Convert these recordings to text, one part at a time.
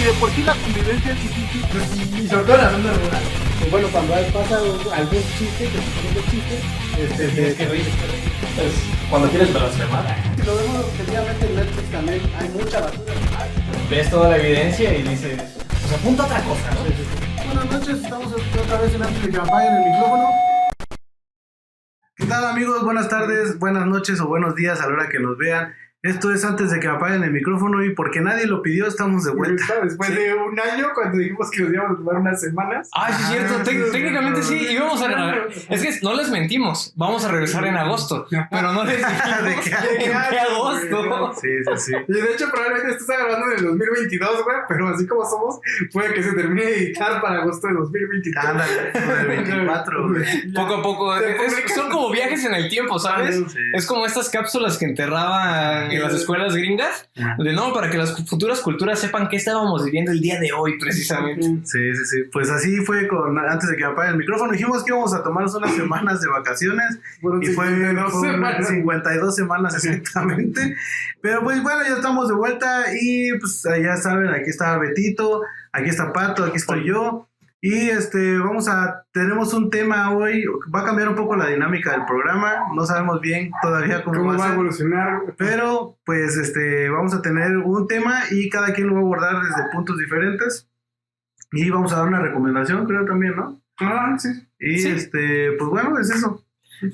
si de por sí la convivencia es difícil. Y sobre todo en la zona rural. Y bueno, cuando pasa algún chiste, que se pone chiste, este, Tienes que reír. Pues, cuando quieres blasfemar, Si lo vemos objetivamente en Netflix también hay mucha basura. ves toda la evidencia y dices, pues apunta a otra cosa, ¿no? Buenas noches, estamos otra vez en Antes de que apaguen el micrófono. ¿Qué tal amigos? Buenas tardes, buenas noches o buenos días a la hora que nos vean. Esto es antes de que apaguen el micrófono y porque nadie lo pidió, estamos de vuelta. Después de un año, cuando dijimos que nos íbamos a tomar unas semanas. Ah, sí, es cierto. Ah, sí, técnicamente sí. sí. Íbamos a. Es que no les mentimos. Vamos a regresar en agosto. Pero no les dijimos ¿De qué qué agosto. Sí, sí, sí. Y de hecho, probablemente esto está grabando en el 2022, güey, pero así como somos, puede que se termine de editar para agosto de 2023. Ándale, con el 24. güey. Poco a poco. Es- son como viajes en el tiempo, ¿sabes? Sí. Es como estas cápsulas que enterraban en las escuelas gringas. De no, para que las futuras culturas sepan qué estábamos viviendo el día de hoy, precisamente. Sí, sí, sí. Pues así fue con antes de que me apague el micrófono. Dijimos que íbamos a tomarnos unas semanas de vacaciones. Y fue, 52 fueron semanas. 52 semanas exactamente. Pero pues bueno, ya estamos de vuelta y pues ya saben, aquí está Betito, aquí está Pato, aquí estoy yo. Y este, vamos a, tenemos un tema hoy, va a cambiar un poco la dinámica del programa, no sabemos bien todavía cómo, ¿Cómo va va a evolucionar? Pero pues este, vamos a tener un tema y cada quien lo va a abordar desde puntos diferentes. Y vamos a dar una recomendación, creo también, ¿no? Ah, sí. Y Sí. este, pues bueno, es eso.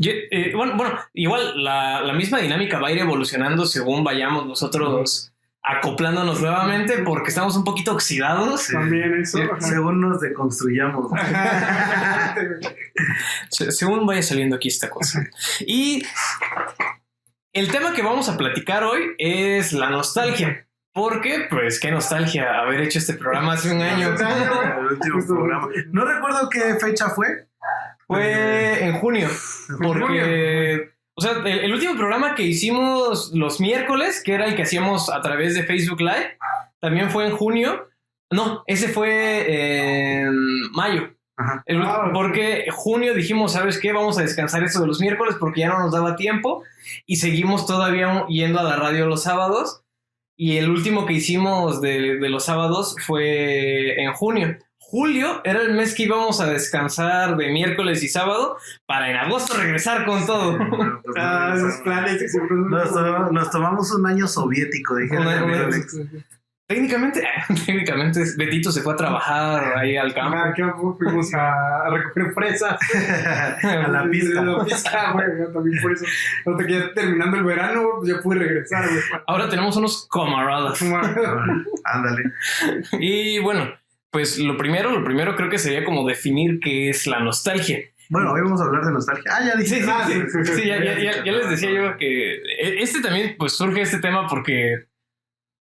Yo, eh, bueno, bueno, igual la, la misma dinámica va a ir evolucionando según vayamos nosotros acoplándonos nuevamente porque estamos un poquito oxidados. Sí. También eso. Sí, ajá. Según nos deconstruyamos. Se- según vaya saliendo aquí esta cosa. Y el tema que vamos a platicar hoy es la nostalgia. Porque, pues, qué nostalgia haber hecho este programa hace un año. El último programa. No recuerdo qué fecha fue. Fue en junio. Porque, o sea, el, el último programa que hicimos los miércoles, que era el que hacíamos a través de Facebook Live, también fue en junio. No, ese fue en mayo. Ajá. El- Ah, porque junio dijimos, ¿sabes qué? Vamos a descansar eso de los miércoles porque ya no nos daba tiempo y seguimos todavía yendo a la radio los sábados. Y el último que hicimos de, de los sábados fue en junio. Julio era el mes que íbamos a descansar de miércoles y sábado para en agosto regresar con todo. Ah, esos planes que siempre Nos, to- nos tomamos un año soviético, dije. Técnicamente, técnicamente Betito se fue a trabajar ahí al campo. Campo fuimos a, a recoger fresas. a la pista. A la pista, güey. También por eso. Ahorita que ya terminando el verano, pues ya pude regresar, güey. Ahora tenemos unos camaradas. Ándale. Y bueno, pues lo primero, lo primero creo que sería como definir qué es la nostalgia. Bueno, hoy vamos a hablar de nostalgia. Ah, ya dije. Sí, sí, Ah, sí, sí, sí, sí. sí, ya, ya- ya- ya les decía yo que e- este también pues surge este tema porque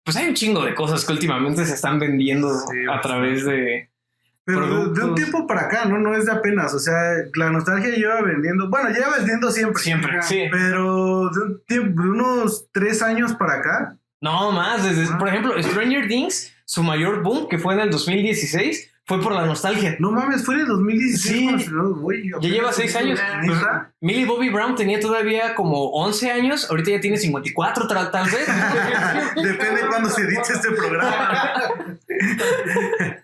pues hay un chingo de cosas que últimamente se están vendiendo a través de... Pero de- de, un tiempo para acá, ¿no? No es de apenas. O sea, la nostalgia lleva vendiendo. Bueno, lleva vendiendo siempre. Siempre, sí. Pero de, un tiempo, de unos tres años para acá. No, más, desde, Ah. por ejemplo, Stranger Things, su mayor boom, que fue en el 2016, fue por la nostalgia. No mames, fue en el 2016. Sí. cuando güey, Ya lleva seis años. Pues. Millie Bobby Brown tenía todavía como 11 años, ahorita ya tiene 54 tal, tal vez. Depende de cuándo se edite este programa.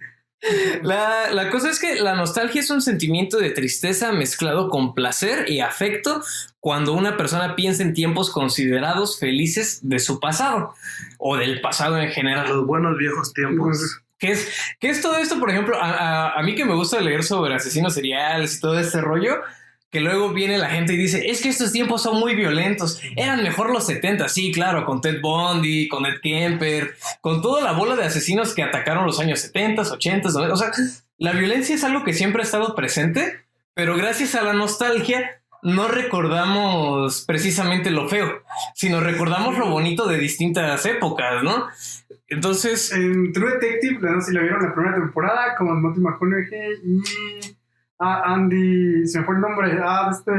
La, la cosa es que la nostalgia es un sentimiento de tristeza mezclado con placer y afecto cuando una persona piensa en tiempos considerados felices de su pasado o del pasado en general. Los buenos viejos tiempos. ¿Qué es, qué es todo esto? Por ejemplo, a, a- a mí que me gusta leer sobre asesinos seriales y todo este rollo, que luego viene la gente y dice, es que estos tiempos son muy violentos, eran mejor los 70, sí, claro, con Ted Bundy, con Ed Kemper, con toda la bola de asesinos que atacaron los años 70, 80, 90, o sea, la violencia es algo que siempre ha estado presente, pero gracias a la nostalgia no recordamos precisamente lo feo, sino recordamos lo bonito de distintas épocas, ¿no? Entonces, En True Detective, no sé si la vieron la primera temporada, con Matthew McConaughey y ah, Andy, se me fue el nombre, ah, este,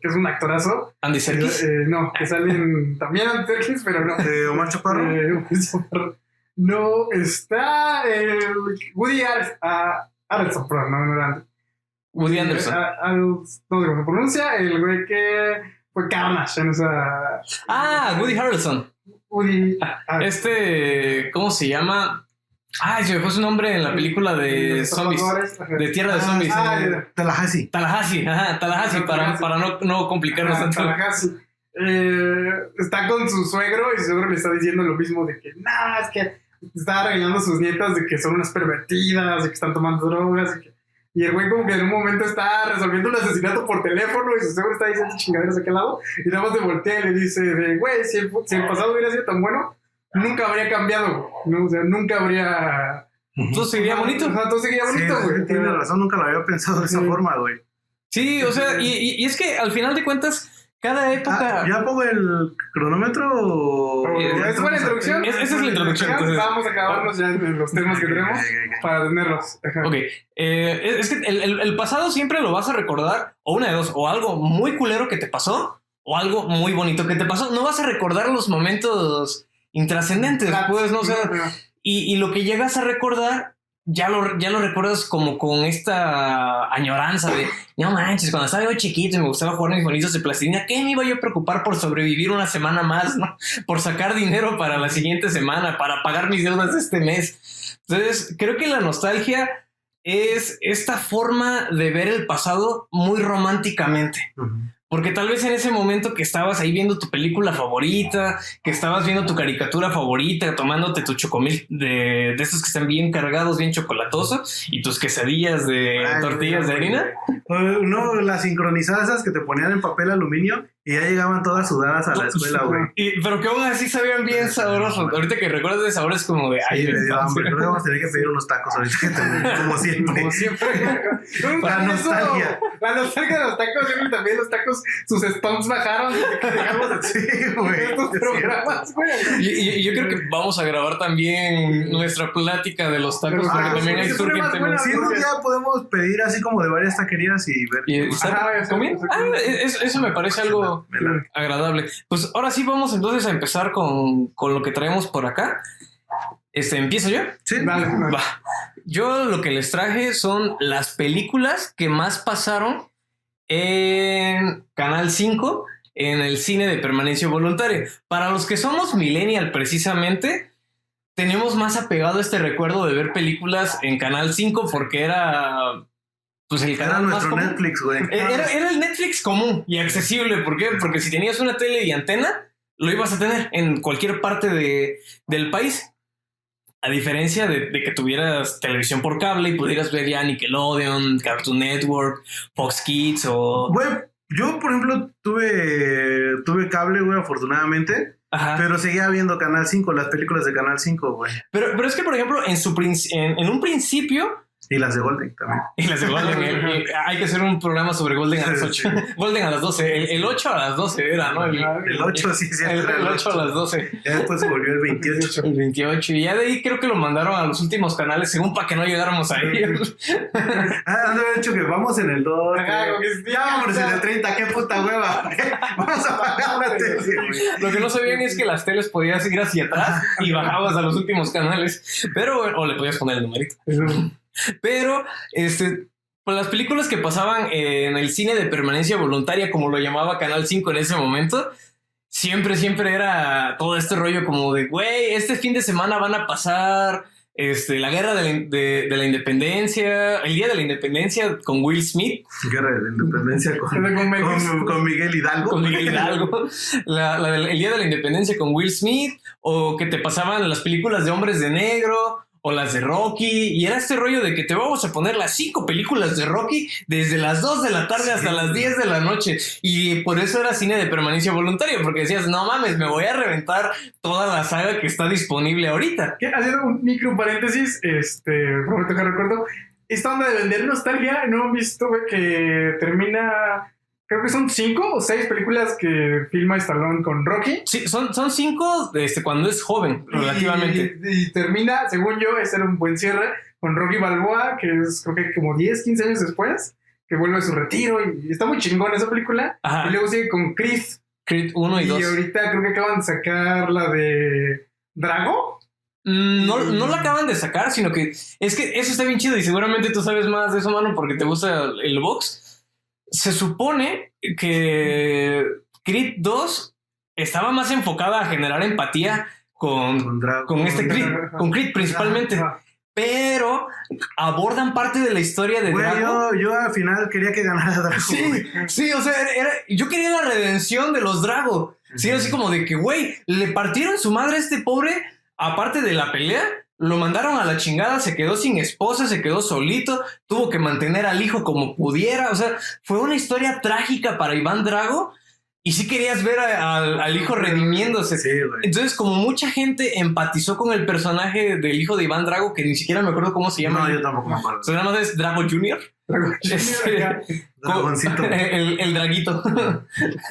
que es un actorazo. Andy Serkis. Eh, no, que salen también Andy Serkis, pero no. De Omar Chaparro. Eh, Omar Chaparro. no, está el Woody Ar- ah, Harrelson, perdón, no, no era Andy. Woody Anderson. Ah, ah, no sé cómo se pronuncia, el güey que fue Carnage en esa... Ah, Woody Harrelson. Woody... ah, Este, ¿cómo se llama? Ay, se me fue su nombre en la película de zombies. De Tierra de Ah, Zombies. ah, eh, ya. Tallahassee. Tallahassee, ajá, Tallahassee, para, no, no complicarnos Ah, tanto. Tallahassee. Eh, está con su suegro y su suegro le está diciendo lo mismo de que, no, es que está regañando a sus nietas de que son unas pervertidas, de que están tomando drogas. Y, que- y el güey como que en un momento está resolviendo un asesinato por teléfono y su suegro está diciendo chingaderas a aquel lado y nada más se voltea y le dice de, güey, si el, si el pasado hubiera sido tan bueno, nunca habría cambiado, ¿no? O sea, nunca habría... Todo sería bonito. O sea, todo seguiría Sí, bonito, güey. tiene razón, nunca lo había pensado de esa Sí. forma, güey. Sí, o sea, y, y- y es que al final de cuentas, cada época. Ah, ¿Ya pongo el cronómetro o...? Eh, ¿Es buena introducción? Es- esa es la introducción, Ya entonces. Vamos a acabarnos ya en los temas que tenemos para tenerlos. Ajá. Ok, eh, es que el, el- el pasado siempre lo vas a recordar, o una de dos, o algo muy culero que te pasó, o algo muy bonito que te pasó. No vas a recordar los momentos intrascendentes, pues, no o sea, Ajá. y, y lo que llegas a recordar, ya lo, ya lo recuerdas como con esta añoranza de, no manches, cuando estaba yo chiquito y me gustaba jugar mis bonitos de plastilina, ¿qué me iba yo a preocupar por sobrevivir una semana más, no? Por sacar dinero para la siguiente semana, para pagar mis deudas de este mes. Entonces, creo que la nostalgia es esta forma de ver el pasado muy románticamente. Ujú. Porque tal vez en ese momento que estabas ahí viendo tu película favorita, que estabas viendo tu caricatura favorita, tomándote tu chocomil de, de esos que están bien cargados, bien chocolatosos, y tus quesadillas de Ay, tortillas de harina. No, las sincronizadas esas que te ponían en papel aluminio y ya llegaban todas sudadas a la escuela, güey. Y, pero que aún así sabían bien sabrosos. Ahorita que recuerdas de sabores como de... Ay, Ay, me dio hambre. Creo que vamos a tener que pedir unos tacos ahorita que termine, como siempre. Como siempre. La nostalgia. La nostalgia de los tacos. Siempre también los tacos, sus stomps bajaron Sí, güey. estos programas, güey. Y, y- y yo creo que vamos a grabar también nuestra plática de los tacos, Ah, porque también sí, sí, surgen temas. Sí, un día podemos pedir así como de varias taquerías y ver. Y Ah, es- eso me parece algo Me la- agradable. Pues ahora sí vamos entonces a empezar con, con lo que traemos por acá. Este, ¿empiezo yo? Sí. Va. Yo lo que les traje son las películas que más pasaron en Canal 5 en el cine de permanencia voluntaria. Para los que somos millennial precisamente, tenemos más apegado este recuerdo de ver películas en Canal 5 porque era pues el Era canal más nuestro. Netflix, güey. Eh, Era, era el Netflix común y accesible. ¿Por qué? Porque si tenías una tele y antena, lo ibas a tener en cualquier parte de- del país. A diferencia de, de que tuvieras televisión por cable y pudieras ver ya Nickelodeon, Cartoon Network, Fox Kids o... Güey, yo, por ejemplo, tuve, tuve cable, güey, afortunadamente. Ajá. Pero seguía viendo Canal 5, las películas de Canal 5, güey. Pero, pero es que, por ejemplo, en, su en, en un principio... Y las de Golden también. Y las de Golden, eh, hay que hacer un programa sobre Golden a las 8. Golden a las 12. El, el 8 a las 12 era, ¿no? El, El 8 sí, sí. el, el 8 a las 12. Ya después se volvió el 28. El 28. Y ya de ahí creo que lo mandaron a los últimos canales, según para que no llegáramos a ellos. Ah, han de haber dicho que vamos en el 2. Ajá, como que ya vamos en el 30, qué puta hueva. vamos a pagar la tele. Lo que no sabían es que las teles podías ir hacia atrás y bajabas a los últimos canales. Pero, o le podías poner el numerito. Pero, este, pues las películas que pasaban en el cine de permanencia voluntaria, como lo llamaba Canal 5 en ese momento, siempre, siempre era todo este rollo como de, güey, este fin de semana van a pasar este, la guerra de la, de- de la independencia, el día de la independencia con Will Smith, Guerra de la independencia con, Con Miguel Hidalgo. con Miguel Hidalgo, la- la del- el día de la independencia con Will Smith, o que te pasaban las películas de hombres de negro, o las de Rocky, y era este rollo de que te vamos a poner las cinco películas de Rocky desde las 2 de la tarde hasta las 10 de la noche, y por eso era cine de permanencia voluntaria, porque decías, no mames, me voy a reventar toda la saga que está disponible ahorita. Que, Haciendo un micro paréntesis, este, prometo que recuerdo, esta onda de vender nostalgia, no han visto que termina, creo que son cinco o seis películas que filma Stallone con Rocky. Sí, son, son cinco este, cuando es joven, relativamente. Y, y termina, según yo, ese era un buen cierre, con Rocky Balboa, que es creo que como 10, 15 años después, que vuelve a su retiro y, está muy chingón esa película. Ajá. Y luego sigue con Chris. Creed 1 y Y 2. ahorita creo que acaban de sacar la de Drago. Mm, No, no la acaban de sacar, sino que es que eso está bien chido y seguramente tú sabes más de eso, mano, porque te gusta el box. Se supone que Creed 2 estaba más enfocada a generar empatía con, Con Drago. con este Creed, con Creed principalmente. Pero abordan parte de la historia de Güey, Drago. yo, yo al final quería que ganara Drago. Sí, güey. sí, o sea, era- yo quería la redención de los Drago. Sí, así como de que, güey, le partieron su madre a este pobre, aparte de la pelea, lo mandaron a la chingada, se quedó sin esposa, se quedó solito, tuvo que mantener al hijo como pudiera. O sea, fue una historia trágica para Iván Drago y sí querías ver a- al, al hijo redimiéndose. Sí. Entonces, como mucha gente empatizó con el personaje del hijo de Iván Drago, que ni siquiera me acuerdo cómo se llama. No, yo tampoco me acuerdo. Su nombre es Drago Jr. Este, Dragoncito. el, el draguito.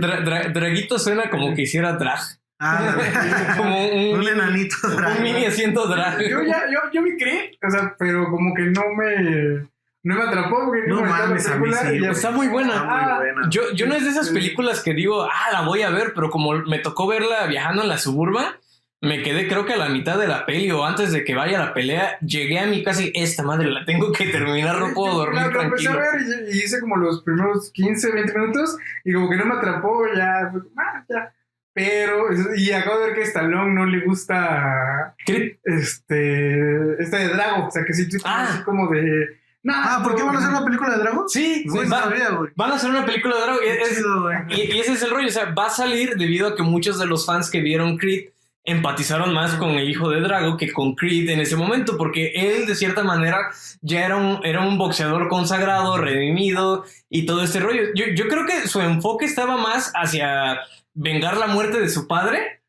Dra- dra- draguito suena como que hiciera drag. Ah, Como un, un enanito Drago. un mini asiento drag. Yo ya, yo, yo me creí, o sea, pero como que no me, no me atrapó porque No mames, a mí sí, ya-. Está muy buena. Está muy Ah, buena. Yo, yo no es de esas películas que digo, ah, la voy a ver, pero como me tocó verla viajando en la suburba, me quedé creo que a la mitad de la peli o antes de que vaya la pelea, llegué a mi casa y esta madre la tengo que terminar, no puedo dormir La- la empecé a ver y, y hice como los primeros 15, 20 minutos y como que no me atrapó, ya, ah, ya. Pero, y acabo de ver que a Stallone no le gusta Creed. este, este de Drago, o sea que sí, tú Ah. así como de, no, Ah, ¿por qué van a hacer una película de Drago? Sí, Güey, va- no sabía, güey. van a hacer una película de Drago. y es- Chido, güey. Y, y ese es el rollo, o sea, va a salir debido a que muchos de los fans que vieron Creed empatizaron más con el hijo de Drago que con Creed en ese momento, porque él de cierta manera ya era un, era un boxeador consagrado, redimido y todo este rollo. Yo, yo creo que su enfoque estaba más hacia vengar la muerte de su padre.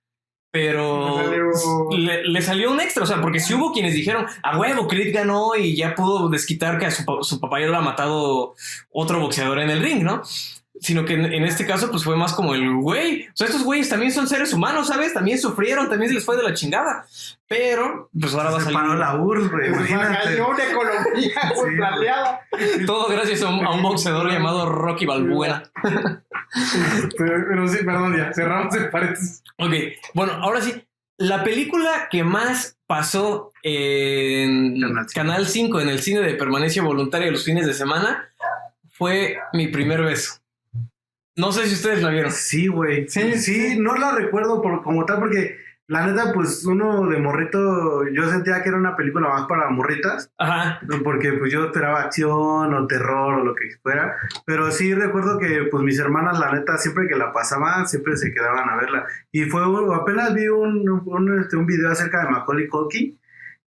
Pero Le salió- le, le salió un extra, o sea, porque si hubo quienes dijeron, a huevo, Creed ganó y ya pudo desquitar que a su, su papá ya lo ha matado otro boxeador en el ring, ¿no? Sino que en, en este caso, pues fue más como el güey. O sea, estos güeyes también son seres humanos, ¿sabes? También sufrieron, también se les fue de la chingada. Pero, pues ahora va a Se salir. la URSS, güey. Una economía Sí, plateada. Todo gracias a un, a un boxeador llamado Rocky Balbuena. Pero sí, perdón, ya, cerramos el paréntesis. Ok, bueno, ahora sí. La película que más pasó en. Canal 5 en el cine de permanencia voluntaria los fines de semana fue Mi primer beso. No sé si ustedes la vieron. Sí, güey. Sí, Sí, sí, no la recuerdo por, como tal porque la neta, pues uno de morrito, yo sentía que era una película más para morritas, Ajá. porque pues yo esperaba acción o terror o lo que fuera, pero sí recuerdo que pues mis hermanas, la neta, siempre que la pasaban, siempre se quedaban a verla. Y fue, apenas vi un, un, este, un video acerca de Macaulay Culkin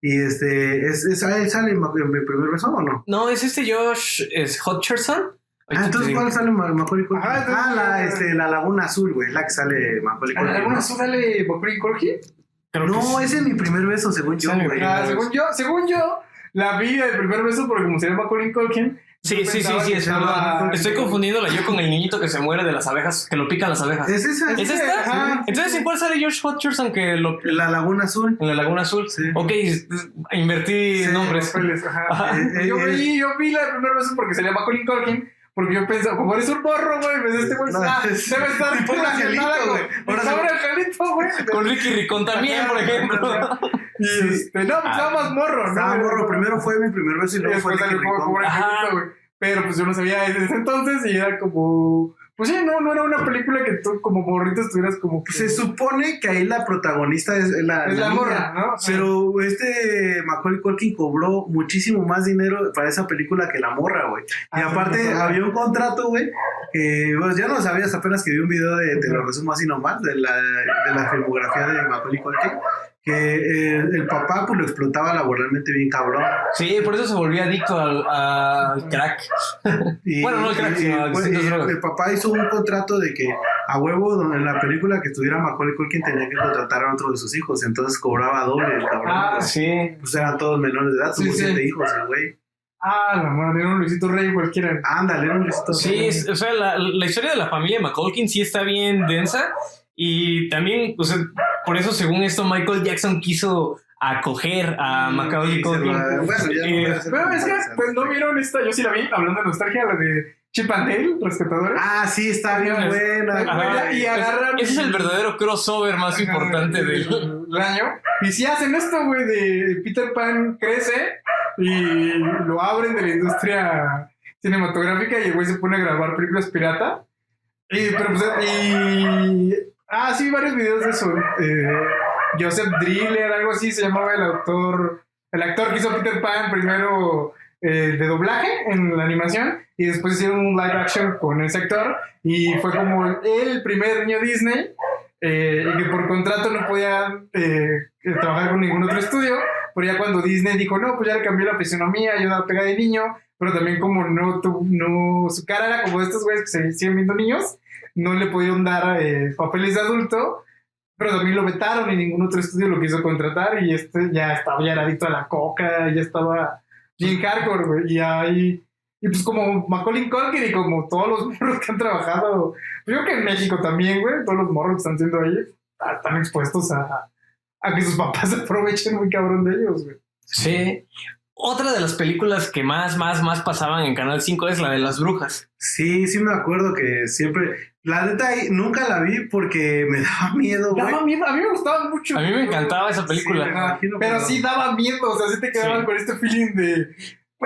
y este, es, es, ¿él sale en mi primer beso o no? No, es este Josh es Hutcherson. Ah, entonces, ¿cuál sale Ma- Macaulay Culkin? Entonces- ah, la, este, la Laguna Azul, güey, la que sale Macaulay Culkin. ¿Alguna ¿no? sale Bokuri Corgi? Creo que No, sí. ese es mi primer beso, según yo, Sale güey. Ah, según yo, según yo, la vi del primer beso porque como se llama Colin Culkin. Sí, sí, sí, sí, es verdad. Estoy confundiéndola yo con el niñito que se muere de las abejas, que lo pican las abejas. ¿Es esa? ¿Es esta? Ajá. Entonces, ¿en cuál sale Josh Hutcherson que lo La Laguna Azul. en la Laguna Azul? Sí. Ok, invertí Sí, nombres. Papeles, ajá. Ajá. Eh, yo, eh, vi, yo vi la del primer beso porque se llama Colin Culkin. Porque yo pensaba, como eres un morro, güey, pues este güey No, ah, es- debe estar angelito, güey. Angelito, güey. Con Ricky Ricón también, por ejemplo. Y este, no, pues estaba más morro, ¿no? Estaba morro. Primero fue mi primer beso y luego fue Ricky Ricón. Pero pues yo no sabía desde ese entonces y era como. Pues sí, no, no era una película que tú como morrito estuvieras como. que- Se supone que ahí la protagonista es la, es la niña, morra, ¿no? Pero este Macaulay Culkin cobró muchísimo más dinero para esa película que la morra, güey. Y Ah, sí, aparte no había un contrato, güey, que pues, ya no sabías apenas que vi un video de, te lo resumo así nomás, de la, de la filmografía de Macaulay Culkin, que eh, el papá pues lo explotaba laboralmente bien cabrón. Sí, por eso se volvió adicto al, al crack. Y, Bueno, no el crack, y- sino a pues, drogas. el papá hizo un contrato de que a huevo donde en la película que estuviera Macaulay Culkin tenía que contratar a otro de sus hijos, entonces cobraba doble el cabrón. Ah, pues, Sí. pues eran todos menores de edad, Sí, tuvo sí. siete hijos el güey. Ah, la madre, era un Luisito Rey cualquiera. Ándale, era un listo. Sí, es- o sea, la, la historia de la familia McCulkin sí está bien densa y también, o sea, por eso según esto Michael Jackson quiso acoger a Macaulay Y se Culkin. Bueno, ya no Eh, Pero es que, pues no vieron esta, yo sí la vi, hablando de nostalgia, la de Chip and Dale, Rescatadores. Ah, sí, está bien Ajá. buena. Ajá. güey. y agarran- Ese es el verdadero crossover más importante del... del año. Y si hacen esto, güey, de Peter Pan crece y lo abren de la industria cinematográfica y el güey se pone a grabar películas pirata. Y, pero pues, y Ah, sí, varios videos de eso. Eh, Joseph Driller, algo así se llamaba el autor, el actor que hizo Peter Pan primero eh, de doblaje en la animación y después hicieron un live action con ese actor y fue como el primer niño Disney eh, y que por contrato no podía eh, trabajar con ningún otro estudio, pero ya cuando Disney dijo, no, pues ya le cambió la fisionomía, yo la pega de niño, pero también como no, tu- no, su cara era como de estos güeyes que se siguen viendo niños, no le pudieron dar eh, papeles de adulto, pero también lo vetaron y ningún otro estudio lo quiso contratar y este ya estaba ya era adicto a la coca, ya estaba bien hardcore, güey, y ahí... Y pues como Macaulay Culkin y como todos los morros que han trabajado, pues yo creo que en México también, güey, todos los morros que están siendo ahí ah, están expuestos a, a que sus papás se aprovechen muy cabrón de ellos, güey. Sí. Otra de las películas que más, más, más pasaban en Canal 5 es la de las brujas. Sí, sí me acuerdo que siempre. La neta ahí nunca la vi porque me daba miedo, güey. Daba miedo, a mí me gustaba mucho. A mí me encantaba esa película. Sí, me imagino, Pero sí daba miedo, o sea, sí te quedaban Sí. con este feeling de,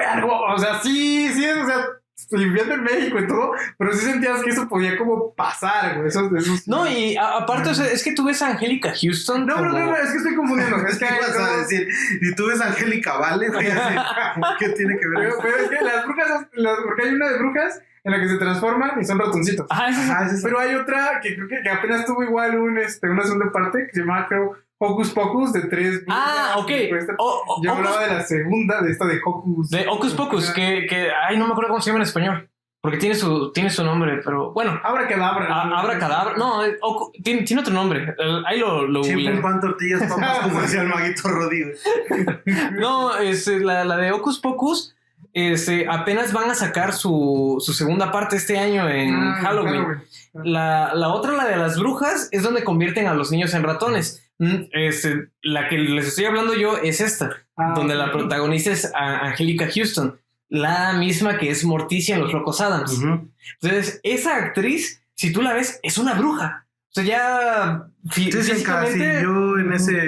algo, o sea, sí, sí, o sea, viviendo en México y todo, pero sí sentías que eso podía como pasar, güey, esos, esos... No, y a- aparte, o sea, es que tú ves a Angélica Houston. no, como- no, no, es que estoy confundiendo, es que ¿Qué vas a decir? Y tú ves a Angélica Vale, güey. ¿Qué tiene que ver? Pero, es que las brujas, las- porque hay una de brujas en la que se transforman y son ratoncitos. Ajá, Ajá. Pero hay otra que creo que, que apenas tuvo igual un, este, una segunda parte que se llama, creo, Hocus Pocus de tres. Ah, ok. Yo hablaba de la segunda, de esta de Hocus. de Hocus Pocus, que, que, ay, no me acuerdo cómo se llama en español. Porque tiene su, tiene su nombre, pero bueno. Abra cadabra. a- Abra cadabra. No, eh, tiene, tiene otro nombre. Eh, Ahí lo, lo Chimpa, googleé. pan, tortillas, papas, como decía el maguito Rodi, güey. No, es, eh, la, la de Hocus Pocus. este, apenas van a sacar su, su segunda parte este año en Ah, Halloween. La, la otra, la de las brujas, es donde convierten a los niños en ratones. Este, la que les estoy hablando yo es esta, Ah, donde la protagonista es Angélica Houston, la misma que es Morticia en Los Locos Adams. Entonces, esa actriz, si tú la ves, es una bruja. O sea, ya fí- Sí, físicamente- encasilló en ese.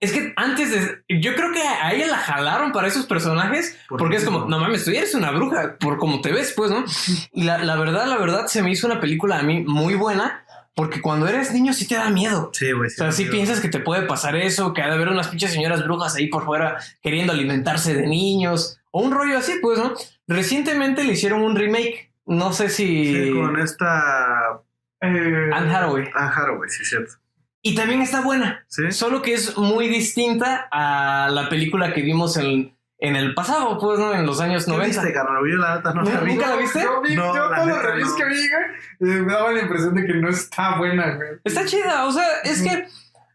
Es que antes de. Yo creo que a ella la jalaron para esos personajes. ¿Por porque es como, no? mames, tú eres una bruja, por como te ves, pues, ¿no? Y la, la verdad, la verdad, se me hizo una película a mí muy buena. Porque cuando eres niño sí te da miedo. Sí, güey. O sea, sí piensas que te puede pasar eso, que ha de haber unas pinches señoras brujas ahí por fuera queriendo alimentarse de niños. O un rollo así, pues, ¿no? Recientemente le hicieron un remake. No sé si. Sí, con esta. Eh, Anne Hathaway. Ah, Haraway, sí, cierto. Y también está buena. Sí. Solo que es muy distinta a la película que vimos en, en el pasado, pues, ¿no? En los años ¿Qué 90. viste, carnal? Yo la neta no la vi. ¿Nunca la viste? Yo, vi, No, yo la todos los reviews no. que vi, güey, eh, me daba la impresión de que no está buena, güey. Está chida, o sea, es que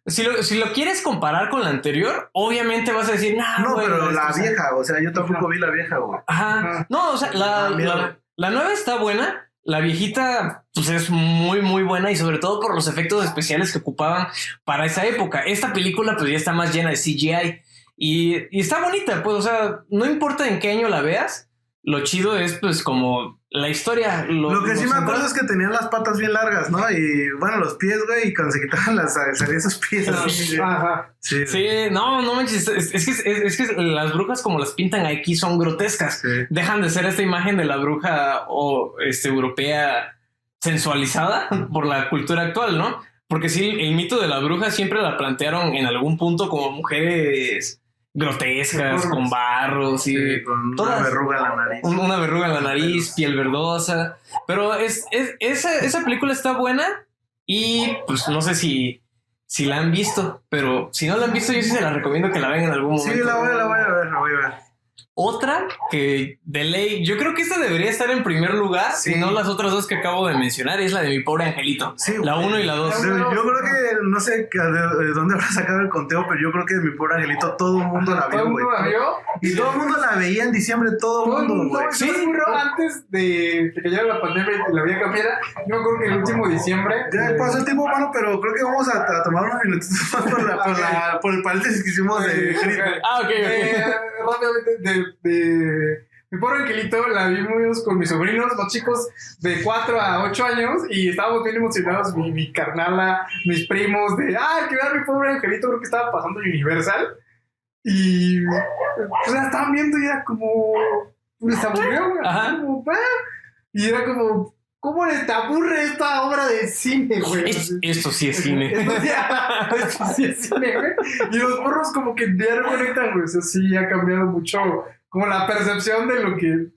si lo, si lo quieres comparar con la anterior, obviamente vas a decir, nah, No, güey, pero la o sea, vieja, o sea, yo tampoco vi la vieja, güey. Ajá. Ajá. No, o sea, la, Ah, la, la nueva está buena. La viejita, pues es muy, muy buena y sobre todo por los efectos especiales que ocupaban para esa época. Esta película, pues ya está más llena de CGI y, y está bonita, pues, o sea, no importa en qué año la veas, lo chido es, pues, como la historia. Lo, Lo que sí me acuerdo es que tenían las patas bien largas, ¿no? Y bueno, los pies, güey, y cuando se quitaban las salían esos pies así. Ajá. Sí, Sí, no, no manches, es, es que, es, es que las brujas como las pintan aquí son grotescas. sí. dejan de ser esta imagen de la bruja o este europea sensualizada por la cultura actual, ¿no? Porque sí, el mito de la bruja siempre la plantearon en algún punto como mujeres grotescas, con barros y Sí, con una verruga en la nariz. un- una verruga en la nariz, piel verdosa. Pero es, es- esa, esa película está buena y pues no sé si, si la han visto, pero si no la han visto yo sí se la recomiendo que la vean en algún momento. Sí, la voy, la voy a ver, la voy a ver. Otra que de ley, yo creo que esta debería estar en primer lugar, Sí. si no las otras dos que acabo de mencionar, es la de mi pobre angelito. Sí, la güey. 1 y la 2. Yo, yo creo que, no sé de, de dónde habrá sacado el conteo, pero yo creo que mi pobre angelito todo el mundo la ¿Todo vio, el güey. mundo la vio? Y todo el mundo la veía en diciembre, todo Todo el el mundo, mundo, güey. sí, seguro antes de que cayera la pandemia y la vida cambiara. Yo acuerdo que el último diciembre. Ya eh, pasó el tiempo, mano, pero creo que vamos a, a tomar unos minutitos más por, la, por, la- por el paréntesis que hicimos de. Ah, ok, ok. Eh, rápidamente, de, de mi pobre angelito la vimos con mis sobrinos, los chicos de 4 a 8 años, y estábamos bien emocionados, mi, mi carnala, mis primos, de, ah, que ver mi pobre angelito, creo que estaba pasando en Universal, y pues la estaban viendo y era como, les aburrió, como, "Ah", y era como, ¿cómo les te aburre esta obra de cine, güey? Es- esto sí es cine. Esto sí, esto sí es cine, güey. Y los morros como que ya no conectan, güey. O sea, sí ha cambiado mucho como la percepción de lo que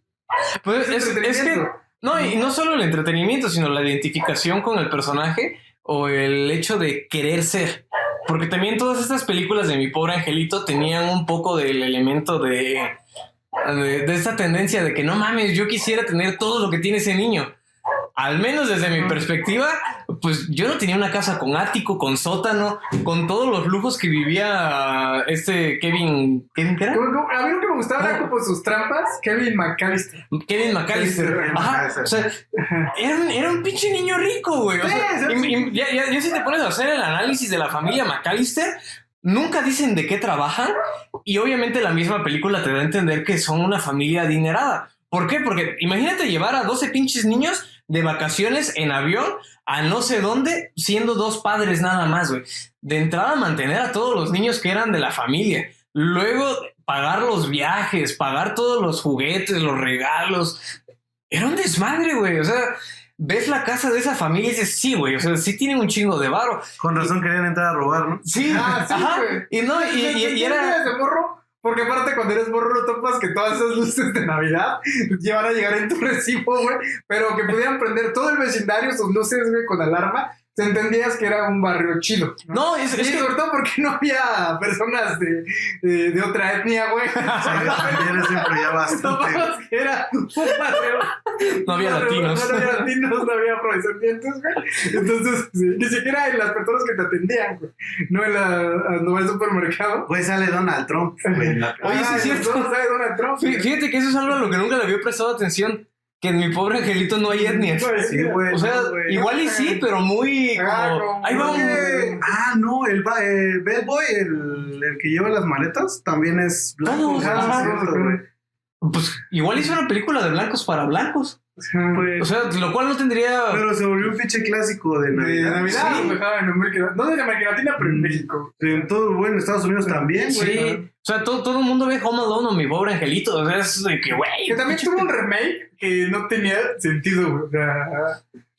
Pues es, es que no, y no solo el entretenimiento, sino la identificación con el personaje o el hecho de querer ser. Porque también todas estas películas de mi pobre angelito tenían un poco del elemento de, de, de esta tendencia de que no mames, yo quisiera tener todo lo que tiene ese niño. Al menos desde mi perspectiva, pues yo no tenía una casa con ático, con sótano, con todos los lujos que vivía este Kevin. ¿Kevin qué era? A mí lo que me gustaba era como sus trampas, Kevin McAllister. Kevin McAllister. Ajá, o sea, era un, era un pinche niño rico, güey. O Sí, sea, y- y ya, ya- ya si te pones a hacer el análisis de la familia McAllister, nunca dicen de qué trabajan. Y obviamente la misma película te da a entender que son una familia adinerada. ¿Por qué? Porque imagínate llevar a 12 pinches niños de vacaciones en avión a no sé dónde, siendo dos padres nada más, güey. De entrada, mantener a todos los niños que eran de la familia. Luego, pagar los viajes, pagar todos los juguetes, los regalos. Era un desmadre, güey. O sea, ves la casa de esa familia y dices, sí, güey. O sea, sí tienen un chingo de varo. Con razón querían entrar a robar, ¿no? Sí, Ah, sí, ajá. güey. Y no, y, y- y era. de morro? Porque aparte cuando eres morro no topas que todas esas luces de Navidad llevan a llegar en tu recibo, güey. Pero que pudieran prender todo el vecindario, sus luces, güey, con alarma. Te entendías que era un barrio chido. No, es, Y es que. sobre todo porque no había personas de, de, de otra etnia, güey. Sí, bastante. Que era un barrio No había no, latinos. No, había latinos, no había afrodescendientes, güey. Entonces, sí, ni siquiera en las personas que te atendían, güey. No en la, no en el supermercado. Güey, sale Donald Trump, güey. Oye, sí Ah, es cierto. no sabe Donald Trump. Fí- Fíjate que eso es algo a lo que nunca le había prestado atención. Que en mi pobre angelito no hay etnias. Sí, güey. O sea, no, güey. igual y sí, pero muy Ah, como. como Ahí va un. Ah, no, el, ba- el Bad Boy, el, el que lleva las maletas, también es blanco. Sí, cierto, güey. Pues igual hizo una película de blancos para blancos. Pues, O sea, lo cual no tendría. pero se volvió un pinche clásico de De Navidad. Navidad, Sí. en América No de América Latina, pero en México. En todo, bueno, en Estados Unidos también, güey. Sí. O sea, todo, todo el mundo ve Home Alone o mi pobre angelito. O sea, es de que, güey. Que también tuvo un remake que no tenía sentido, güey. O sea,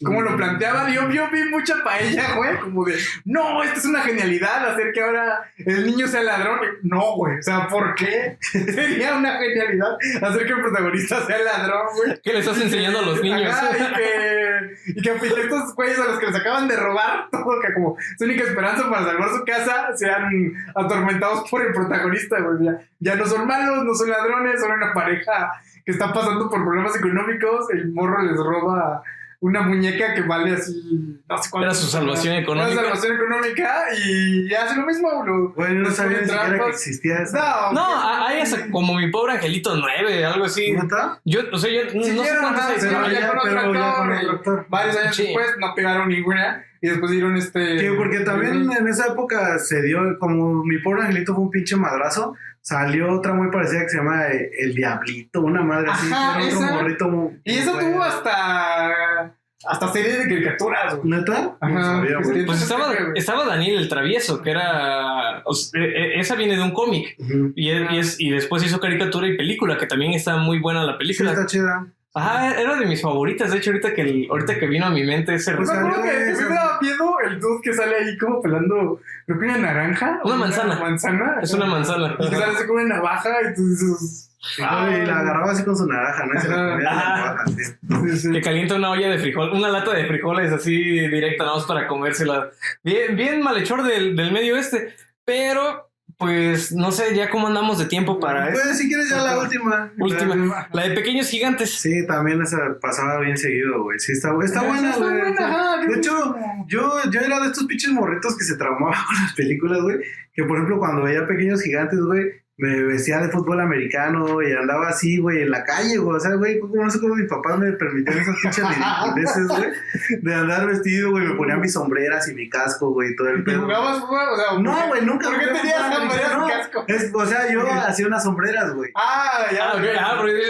como lo planteaba, yo, yo vi mucha paella, güey, como de, no, esta es una genialidad, hacer que ahora el niño sea ladrón. No, güey, o sea, ¿por qué? Sería una genialidad hacer que el protagonista sea ladrón, güey. ¿Qué le estás enseñando a los niños? Y que, y que pues, estos güeyes a los que les acaban de robar, todo que como su única esperanza para salvar su casa, sean atormentados por el protagonista, güey. Ya, ya no son malos, no son ladrones, son una pareja que está pasando por problemas económicos. El morro les roba una muñeca que vale así, no sé cuánto. Era su salvación Era económica. su salvación económica y hace lo mismo, lo, Güey, no sabía ni siquiera que existía eso. No, No, hay hasta como mi pobre angelito 9, algo así. ¿Neta? Yo, o sea, yo no sé hay. siguieron pero ya ya- con otro otro actor. Varios años Sí. después no pegaron ninguna y después dieron este. Sí, porque también en esa época se dio, como mi pobre angelito fue un pinche madrazo, salió otra muy parecida que se llama eh, El Diablito, una madre así, Ajá, era otro esa. morrito muy- Y eso muy tuvo hasta. Hasta serie de caricaturas, güey. ¿Neta? Ajá, No sabía, güey. Pues estaba, estaba Daniel el Travieso, que era. o sea, eh, eh, esa viene de un cómic. Y, es- y es- y después hizo caricatura y película, que también está muy buena la Sí, película. está chida. Ajá, era de mis favoritas. De hecho, ahorita que, el- ahorita que vino a mi mente ese Pues Me acuerdo salió que que me daba miedo el dude que sale ahí como pelando, creo que una naranja. Una manzana. manzana. Es una manzana. Y que sale así con una navaja y tú dices. Y la agarraba así con su naranja, ¿no? Y se la comía la navaja, sí. Sí, sí. Que calienta una olla de frijol, una lata de frijoles así directa, nada más para comérsela. Bien, bien malhechor del, del medio este. Pero, pues, no sé ya cómo andamos de tiempo para eso. Pues si quieres ya la última. Última. La de pequeños gigantes. Sí, también esa pasaba bien seguido, güey. Sí, está, está buena, Está güey. De hecho. Yo, yo era de estos pinches morritos que se traumaban con las películas, güey. Que por ejemplo, cuando veía pequeños gigantes, güey, me vestía de fútbol americano y andaba así, güey, en la calle, güey. O sea, güey, no sé cómo mis papás me permitían esas pinches ridiculeces, güey. De andar vestido, güey. Me ponía mis sombreras y mi casco, güey, y todo el ¿Y pedo. jugabas fútbol? O sea, No, güey, nunca. ¿Por qué tenías sombreras americano. y casco? Es- o sea, yo hacía unas sombreras, güey. Ah, ya. Ah, ok, ah, porque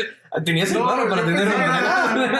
tenías el No, barro para tener una.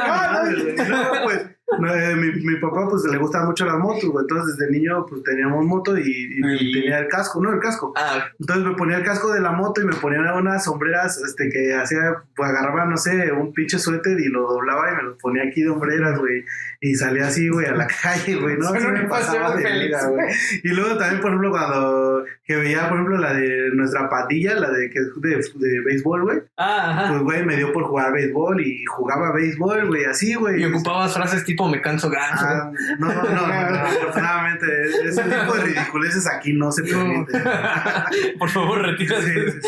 Ah, güey. Y luego, pues, No, eh, mi, mi papá pues le gustaban mucho las motos, güey. Entonces desde niño pues teníamos moto y, y- y Sí. tenía el casco, ¿no? El casco. Ah, Entonces me ponía el casco de la moto y me ponía unas sombreras este, que hacía, pues agarraba, no sé, un pinche suéter y lo doblaba y me lo ponía aquí de hombreras, güey. Y salía así, güey, a la calle, güey, ¿no? Me pasaba de vida, güey. Y luego también, por ejemplo, cuando que veía, por ejemplo, la de nuestra patilla, la de que de, de béisbol, güey. ah, ajá. Pues, güey, me dio por jugar béisbol y jugaba béisbol, güey, así, güey. Y ocupabas frases tipo me canso ganso. Ah, no, no, no, no, no, afortunadamente, ese tipo de ridiculeces aquí no se permite. Por favor, retírate. Sí, sí, sí.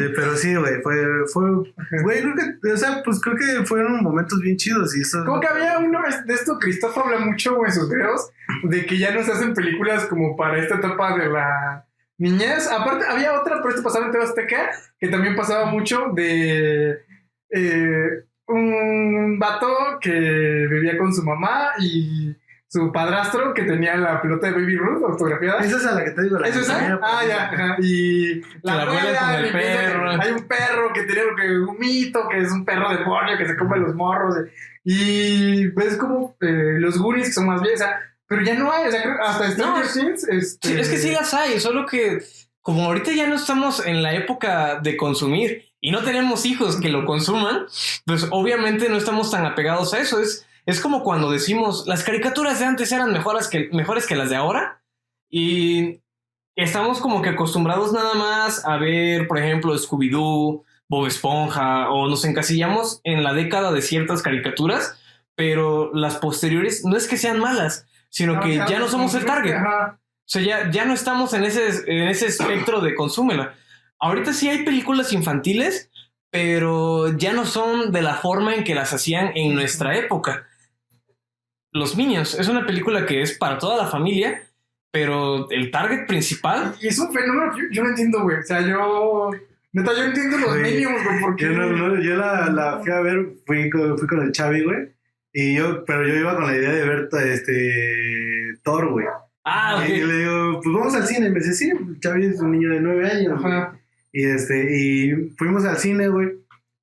Eh, pero sí, güey, fue, fue, güey, creo que, o sea, pues creo que fueron momentos bien chidos y eso. Como que había uno de esto, Cristóbal habla mucho güey, en sus videos, de que ya no se hacen películas como para esta etapa de la niñez. Aparte, había otra, pero esto pasaba en TV Azteca, que también pasaba mucho de eh, un vato que vivía con su mamá y su padrastro que tenía la pelota de Baby Ruth autografiada. Esa es a la que te digo, la ¿Eso es? Ah, pues, ya. ajá. Y la abuela abuela con el perro. Hay un perro que tiene que, un mito, que es un perro demonio que se come los morros. Y ves como eh, los Goonies que son más viejos. o sea, pero ya no hay. O sea, creo- hasta Stranger No, Things. Este, Sí, es que sí las hay, solo que como ahorita ya no estamos en la época de consumir y no tenemos hijos que lo consuman, pues obviamente no estamos tan apegados a eso. Es, es como cuando decimos, las caricaturas de antes eran mejores que, mejores que las de ahora y estamos como que acostumbrados nada más a ver, por ejemplo, Scooby-Doo, Bob Esponja o nos encasillamos en la década de ciertas caricaturas, pero las posteriores no es que sean malas, sino que o sea, ya no somos el target. Ajá. O sea, ya, ya no estamos en ese, en ese espectro de consúmela. Ahorita sí hay películas infantiles, pero ya no son de la forma en que las hacían en nuestra época. Los Minions es una película que es para toda la familia, pero el target principal. Y es un fenómeno que yo, yo no entiendo, güey. O sea, yo. Neta, yo entiendo los Güey, Minions, güey, porque. Yo, no, no, yo la, la fui a ver, fui con, fui con el Chavi, güey. Y yo, pero yo iba con la idea de ver este Thor, güey. Ah, Y ok. le digo, pues vamos al cine. Me dice, sí, Chavi es un niño de nueve años. Ajá. Y este, y fuimos al cine, güey.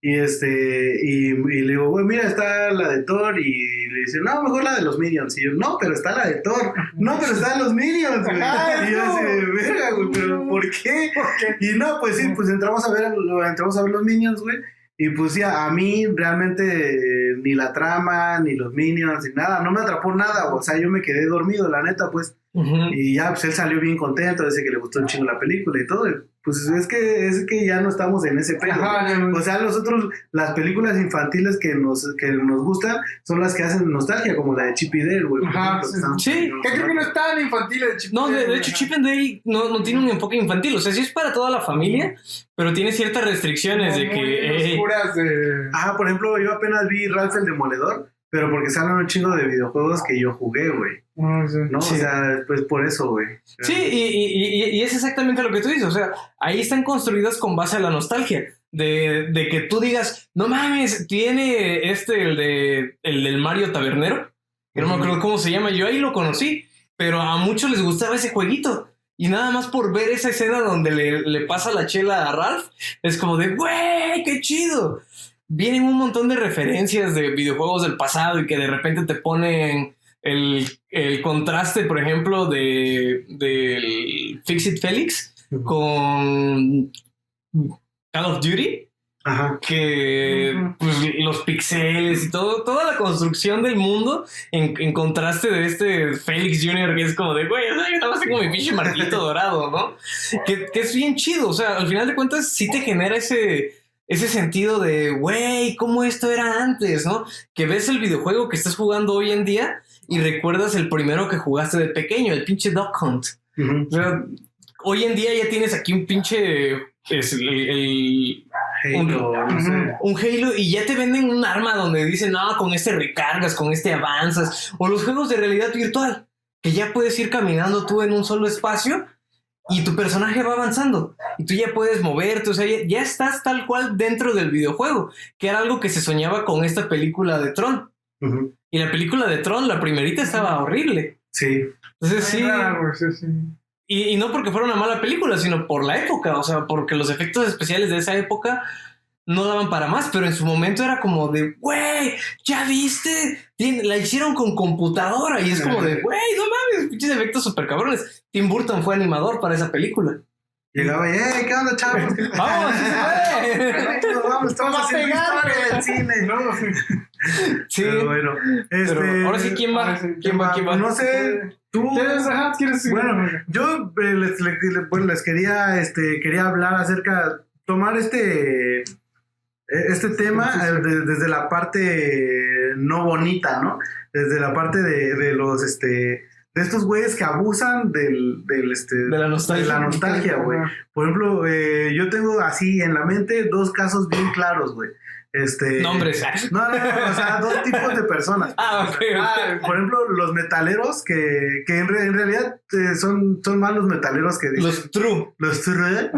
Y este, y, y le digo, güey, mira, está la de Thor. Y le dice, no, mejor la de los Minions. Y yo, no, pero está la de Thor. No, pero están los Minions, güey. Ajá, Y yo no. así, verga, güey, pero ¿por qué? ¿Por qué? Y no, pues sí, pues entramos a ver, entramos a ver los Minions, güey. Y pues sí, a, a mí realmente eh, ni la trama, ni los Minions, ni nada, no me atrapó nada, o sea, yo me quedé dormido, la neta, pues. Ujú. Y ya, pues él salió bien contento, dice que le gustó un chingo la película y todo. Pues es que, es que ya no estamos en ese pedo. O sea, nosotros, las películas infantiles que nos, que nos gustan son las que hacen nostalgia, como la de Chip y Dale, güey. por Ajá, ejemplo, sí. Sí, Que creo que no es tan infantil de Chip No, de, de hecho. Chip and Dale no, no tiene un enfoque infantil. O sea, sí es para toda la familia, pero tiene ciertas restricciones de que. eh, de. Ajá, por ejemplo, yo apenas vi Ralph el Demoledor, pero porque salen un chingo de videojuegos que yo jugué, güey. No sé. ¿No? Sí. O sea, pues por eso, güey. Sí, y, y- y- y es exactamente lo que tú dices. O sea, ahí están construidas con base a la nostalgia. De, de que tú digas, no mames, tiene este, el, de, el del Mario Tabernero. Que no me acuerdo cómo se llama. Yo ahí lo conocí. Pero a muchos les gustaba ese jueguito. Y nada más por ver esa escena donde le, le pasa la chela a Ralph, es como de, güey, qué chido. Vienen un montón de referencias de videojuegos del pasado y que de repente te ponen el, el contraste, por ejemplo, de del Fix It Felix con Call of Duty, Ajá. que pues, los pixeles y todo, toda la construcción del mundo en, en contraste de este Félix Jr. que es como de, güey, yo nada más tengo mi pinche marquito dorado, ¿no? Que, que es bien chido, o sea, al final de cuentas sí te genera ese, ese sentido de, güey, ¿cómo esto era antes, no? Que ves el videojuego que estás jugando hoy en día y recuerdas el primero que jugaste de pequeño, el pinche Duck Hunt. Ujú. O sea, hoy en día ya tienes aquí un pinche... es el- el, Halo, no sé. un Halo y ya te venden un arma donde dicen, no, con este recargas, con este avanzas, o los juegos de realidad virtual, que ya puedes ir caminando tú en un solo espacio y tu personaje va avanzando y tú ya puedes moverte, o sea, ya, ya estás tal cual dentro del videojuego, que era algo que se soñaba con esta película de Tron. Y la película de Tron, la primerita, estaba horrible. Sí. Entonces sí, Ah, güey, sí, sí. y, y no porque fuera una mala película, sino por la época, o sea, porque los efectos especiales de esa época no daban para más, pero en su momento era como de, güey, ¿ya viste? Tien- La hicieron con computadora y es como de, güey, no mames, pinches efectos super cabrones. Tim Burton fue animador para esa película. Llegaba y, ¡eh, qué onda, chavos! ¡Vamos! Vamos, vamos, estamos a haciendo pegar, del cine. No, sí. Pero bueno, este, pero ahora sí, ¿quién va? sí, ¿Quién va? ¿Quién va? No sé, tú. ¿Quieres, ajá, ¿quieres Bueno, yo eh, les, les- les- bueno, les quería, este, quería hablar acerca, tomar este, este tema eh, de- desde la parte no bonita, ¿no? Desde la parte de, de los, este, de estos güeyes que abusan del, del, este, De la nostalgia. de la nostalgia, güey. Por ejemplo, eh, yo tengo así en la mente dos casos bien claros, güey. Este, Nombres. No, no, no, o sea, dos tipos de personas. Ah, ok, ok. Por ejemplo, los metaleros, que, que en, re- en realidad eh, son, son más los metaleros que dicen. Los true. Los true,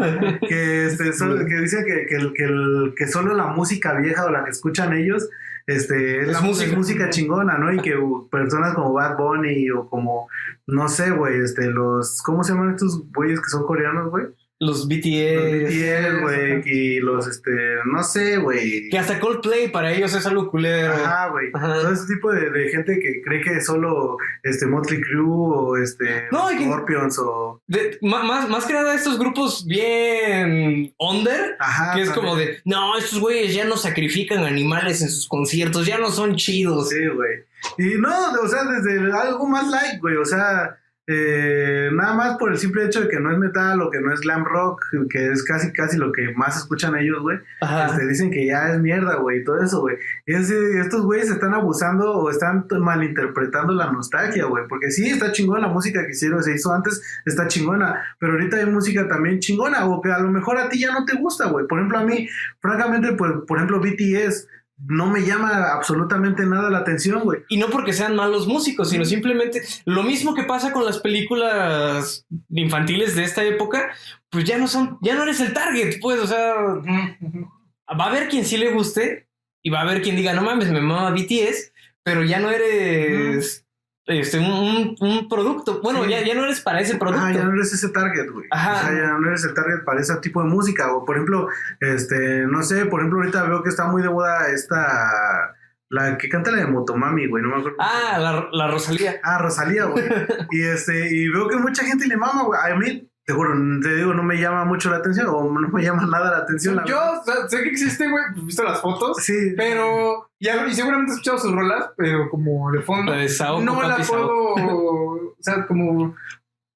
que, este, son- que dicen que, que, que, el- que solo la música vieja o la que escuchan ellos este, es, la música. música. música chingona, ¿no? Y que uh, personas como Bad Bunny o como, no sé, güey, este, los, ¿cómo se llaman estos güeyes que son coreanos, güey? Los Los BTS. BTS, güey, y los, este, no sé, güey. Que hasta Coldplay para ellos es algo culero. Ajá, güey. Todo ese tipo de, de gente que cree que solo este Motley Crue o este No, y que- Scorpions o De- más, más que nada estos grupos bien under, ajá, que es también. como de, no, estos güeyes ya no sacrifican animales en sus conciertos, ya no son chidos. Sí, güey. Y no, o sea, desde algo más light, güey, o sea, eh, nada más por el simple hecho de que no es metal o que no es glam rock, que es casi casi lo que más escuchan ellos, güey. Este, dicen que ya es mierda, güey, y todo eso, güey. Es, estos güeyes están abusando o están malinterpretando la nostalgia, güey. Porque sí, está chingona la música que hicieron, se hizo antes, está chingona. Pero ahorita hay música también chingona, o que a lo mejor a ti ya no te gusta, güey. Por ejemplo, a mí, francamente, pues, por ejemplo, BTS no me llama absolutamente nada la atención, güey. Y no porque sean malos músicos, sino simplemente lo mismo que pasa con las películas infantiles de esta época, pues ya no son, ya no eres el target, pues, o sea, va a haber quien sí le guste y va a haber quien diga, no mames, me mama BTS, pero ya no eres este, un, un- un producto. Bueno, Sí. ya, ya no eres para ese producto. Ah, ya no eres ese target, güey. Ajá. O sea, ya no eres el target para ese tipo de música. O por ejemplo, este, no sé, por ejemplo, ahorita veo que está muy de moda esta. La que canta la de Motomami, güey, no me acuerdo. Ah, la, la Rosalía. Ah, Rosalía, güey. y este, y veo que mucha gente le mama, güey. A mí, te juro, te digo, no me llama mucho la atención, o no me llama nada la atención. la Yo verdad. o sea, sé que existe, güey, he visto las fotos, Sí. pero, y, algo- y seguramente he escuchado sus rolas, pero como de fondo, de Saoko, no la puedo, o sea, como,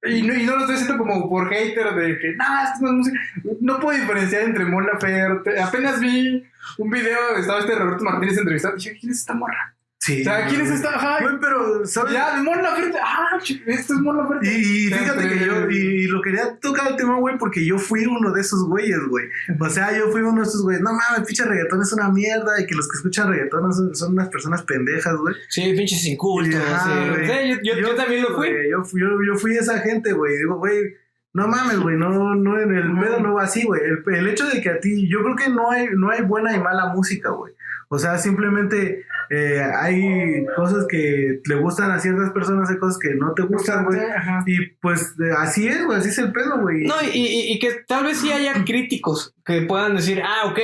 y no, y no lo estoy diciendo como por hater de que, no, esto no es música, no puedo diferenciar entre Mon Laferte, apenas vi un video, estaba este Roberto Martínez entrevistado, y dije, ¿quién es esta morra? Sí. O sea, ¿quién es esta? Ajá, Güey, pero, ¿sabes? ya, de Mon Laferte, ah, esto es Mon Laferte. Y, y fíjate que yo, y lo quería tocar el tema, güey, porque yo fui uno de esos güeyes, güey. O sea, yo fui uno de esos güeyes. No mames, pinche reggaetón es una mierda y que los que escuchan reggaetón son, son unas personas pendejas, güey. Sí, pinches incultos. Ajá, sí. güey. Sí, yo, yo- yo también lo fui. güey, Yo, fui- yo, yo fui esa gente, güey. Digo, güey, no mames, güey, no, no, en el pedo no va así, güey. El, el hecho de que a ti, yo creo que no hay, no hay buena y mala música, güey. O sea, simplemente eh, hay cosas que le gustan a ciertas personas, hay cosas que no te gustan, güey. Y pues eh, así es, güey, así es el pedo, güey. No, y, y- y que tal vez sí haya críticos que puedan decir, ah, ok,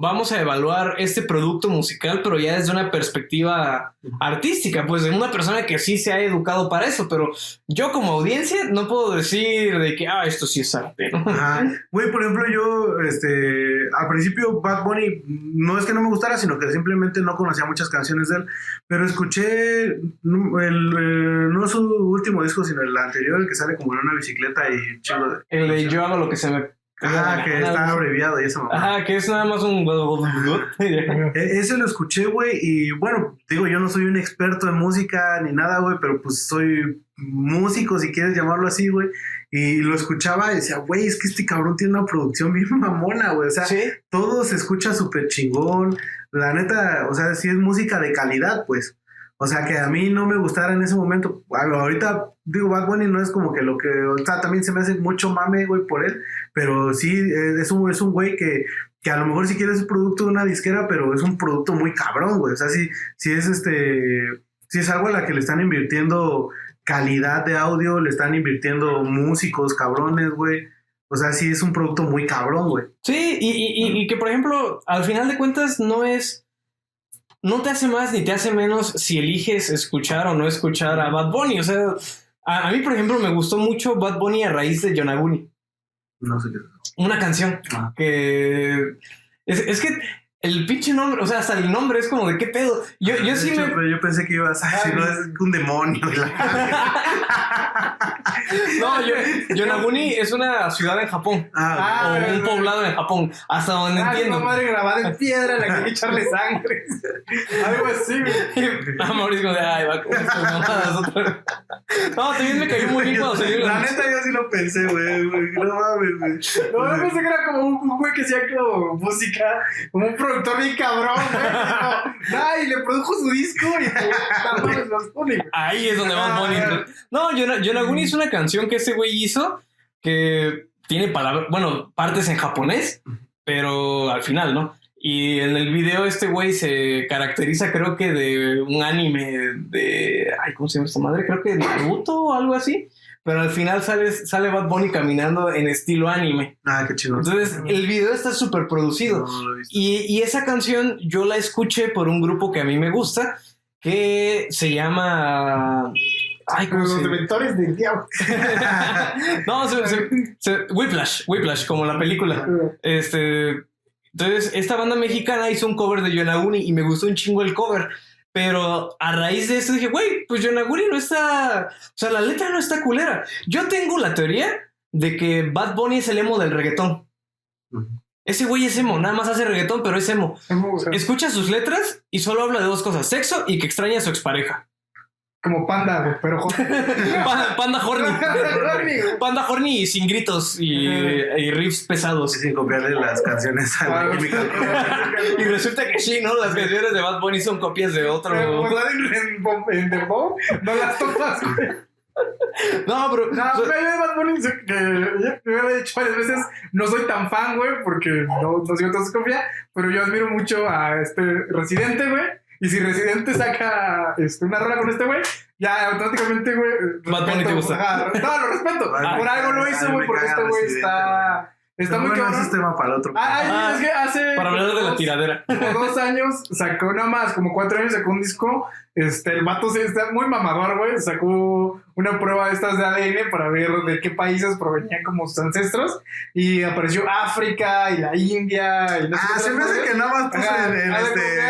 vamos a evaluar este producto musical, pero ya desde una perspectiva artística, pues de una persona que sí se ha educado para eso, pero yo como audiencia no puedo decir de que, ah, esto sí es arte, ¿no? Ajá. Güey, por ejemplo, yo, este, al principio Bad Bunny no es que no me gustara, sino que simplemente no conocía muchas canciones de él, pero escuché no, el, eh, no su último disco, sino el anterior, el que sale como en una bicicleta y de... El de yo hago lo que se me... Ajá, que está abreviado y eso. mamá. Ajá, que es nada más un... E- Ese lo escuché, güey, y bueno, digo, yo no soy un experto en música ni nada, güey, pero pues soy músico, si quieres llamarlo así, güey, y lo escuchaba y decía, güey, es que este cabrón tiene una producción bien mamona, güey, o sea, Sí, todo se escucha súper chingón, la neta, o sea, sí es música de calidad, pues. O sea, que a mí no me gustara en ese momento. Ahorita, digo, Bad Bunny no es como que lo que. O sea, también se me hace mucho mame, güey, por él. Pero sí, eh, es un, es un güey que, que a lo mejor si quieres un producto de una disquera, pero es un producto muy cabrón, güey. O sea, sí, sí es este. Sí es algo a la que le están invirtiendo calidad de audio, le están invirtiendo músicos cabrones, güey. O sea, sí es un producto muy cabrón, güey. Sí, y, y- y- y que por ejemplo, al final de cuentas no es. No te hace más ni te hace menos si eliges escuchar o no escuchar a Bad Bunny. O sea, a, a mí, por ejemplo, me gustó mucho Bad Bunny a raíz de Yonaguni. No sé qué. Una canción Ah. que. Es, es que el pinche nombre, o sea, hasta el nombre es como de qué pedo. Yo, yo sí hecho, me. pero yo pensé que ibas a decir, no, es un demonio. No, yo, Yonaguni es una ciudad en Japón. Ah, o un poblado en Japón. Hasta donde Ah, entiendo. una madre grabada en piedra, la que hay que echarle sangre. Algo así, güey. Ah, Mauricio, de, ay, va con estas mamadas otra vez. No, también me cayó muy bien cuando salió La lo pensé, güey. No mames, güey. No, yo pensé que era como un güey que hacía como música, como un productor bien cabrón, güey. Ay, le produjo su disco y pues, los pone. Ahí es donde. Ah. entra. No, Yona- Yonaguni es una canción que ese güey hizo que tiene palabras, bueno, partes en japonés, pero al final, ¿no? Y en el video este güey se caracteriza creo que de un anime de... Ay, ¿cómo se llama esta madre? Creo que Naruto o algo así. Pero al final sale, sale Bad Bunny caminando en estilo anime. Ah, qué chido. Entonces el video está súper producido. No, visto. Y, y esa canción yo la escuché por un grupo que a mí me gusta, que se llama... Ay, ¿cómo Los inventores del diablo. No, se, se- se- Whiplash, Whiplash, como la película. Este, entonces, esta banda mexicana hizo un cover de Yonaguni y me gustó un chingo el cover. Pero a raíz de eso dije, güey, pues Yonaguni no está. O sea, la letra no está culera. Yo tengo la teoría de que Bad Bunny es el emo del reggaetón. Ese güey es emo, nada más hace reggaetón, pero es emo. Escucha sus letras y solo habla de dos cosas: sexo y que extraña a su expareja. Como panda, güey, pero. Panda, panda horny. Panda horny y sin gritos y, y riffs pesados. Sin copiarle las canciones a Ah, la química. Y resulta que sí, ¿no? Las canciones de Bad Bunny son copias de otro. Pero como están en, en, Bom- en The Bomb, no las topas, güey. No, pero. No, so- pero yo de Bad Bunny, sé que ya me lo he dicho varias veces, no soy tan fan, güey, porque no, no sigo toda su confianza, pero yo admiro mucho a este Residente, güey. Y si Residente saca este, una rola con este güey, ya automáticamente, güey. Bad Bunny te gusta. ajá, no, lo respeto. Ay, Por algo lo hizo, güey, porque este güey está. Está Pero muy bueno, ese cabrón. es tema para el otro. Ah, ay, Ah, es que hace. para hablar de la tiradera. como dos años sacó nada más, como cuatro años sacó un disco. Este, el vato sí está muy mamador, güey. Sacó una prueba de estas de ADN para ver de qué países provenían como sus ancestros. Y apareció África y la India. Y no Ah, se me hace que nada más puso Ajá, en, en ah, este.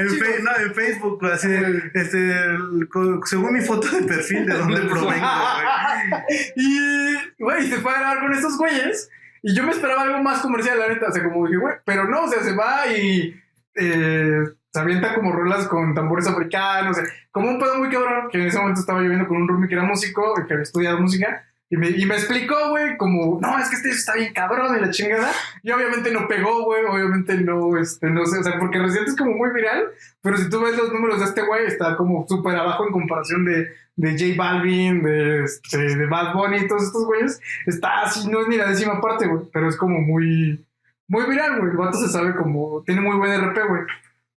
En, fe- no, en Facebook, así, este, el- según mi foto de perfil de dónde provengo, güey. y, güey, se fue a grabar con estos güeyes. Y yo me esperaba algo más comercial, la neta. O sea, como dije, güey, pero no, o sea, se va y eh, se avienta como rolas con tambores africanos. Como un pedo muy cabrón que en ese momento estaba yo viendo con un roomie que era músico, que había estudiado música. Y me, y me explicó, güey, como, no, es que este está bien cabrón y la chingada. Y obviamente no pegó, güey, obviamente no, este, no sé, o sea, porque Resident es como muy viral, pero si tú ves los números de este güey, está como súper abajo en comparación de, de J Balvin, de, este, de Bad Bunny y todos estos güeyes. Está así, no es ni la décima parte, güey, pero es como muy, muy viral, güey. El vato se sabe como, tiene muy buen RP, güey.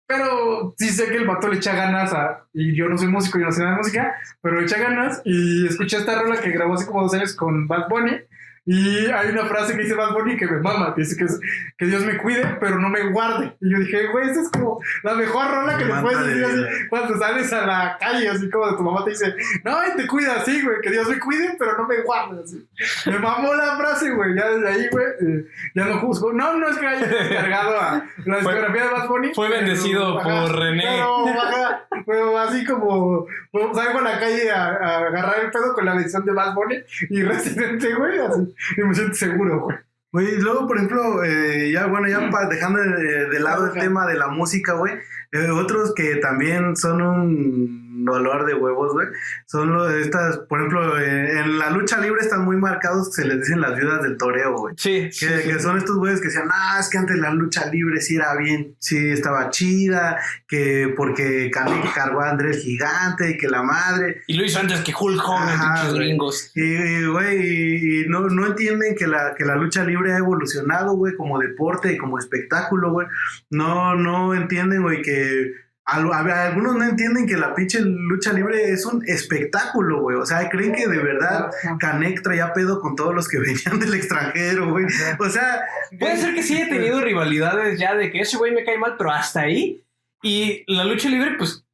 Pero sí sé que el vato le echa ganas a. Y yo no soy músico, yo no sé nada de música, pero le echa ganas. Y escuché esta rola que grabó hace como dos años con Bad Bunny. Y hay una frase que dice Bad Bunny que me mama, que dice que, es, que Dios me cuide, pero no me guarde. Y yo dije, güey, esa es como la mejor rola que le puedes de decir así cuando sales a la calle, así como de tu mamá te dice, no, y te cuida así, güey, que Dios me cuide, pero no me guarde, así. Me mamó la frase, güey, ya desde ahí, güey, eh, ya no juzgo. No, no es que haya descargado a la discografía de Bad Bunny. fue pero, bendecido ajá, por René. Pero, ajá, pero así como como salgo a la calle a, a agarrar el pedo con la bendición de Bad Bunny y Residente, güey, así, y me siento seguro, güey. Güey, y luego, por ejemplo, eh, ya, bueno, ya pa- dejando de, de lado el tema de la música, güey, eh, otros que también son un dolor de huevos, güey, son los, estas, por ejemplo, eh, en la lucha libre están muy marcados, se les dicen las viudas del toreo, güey. Sí, Que, sí, que sí. son estos güeyes que decían, ah, es que antes la lucha libre sí era bien, sí estaba chida, que porque Canelo cargó a Andrés Gigante y que la madre, Y lo hizo antes que Hulk Hogan, gringos. y, y, güey, y, y no, no entienden que la, que la lucha libre ha evolucionado, güey, como deporte y como espectáculo, güey. No, no entienden, güey, que algunos no entienden que la pinche lucha libre es un espectáculo, güey. O sea, creen que de verdad Canek traía pedo con todos los que venían del extranjero, güey. O sea, Puede ser que sí haya tenido rivalidades ya de que ese güey me cae mal, pero hasta ahí. Y la lucha libre, pues,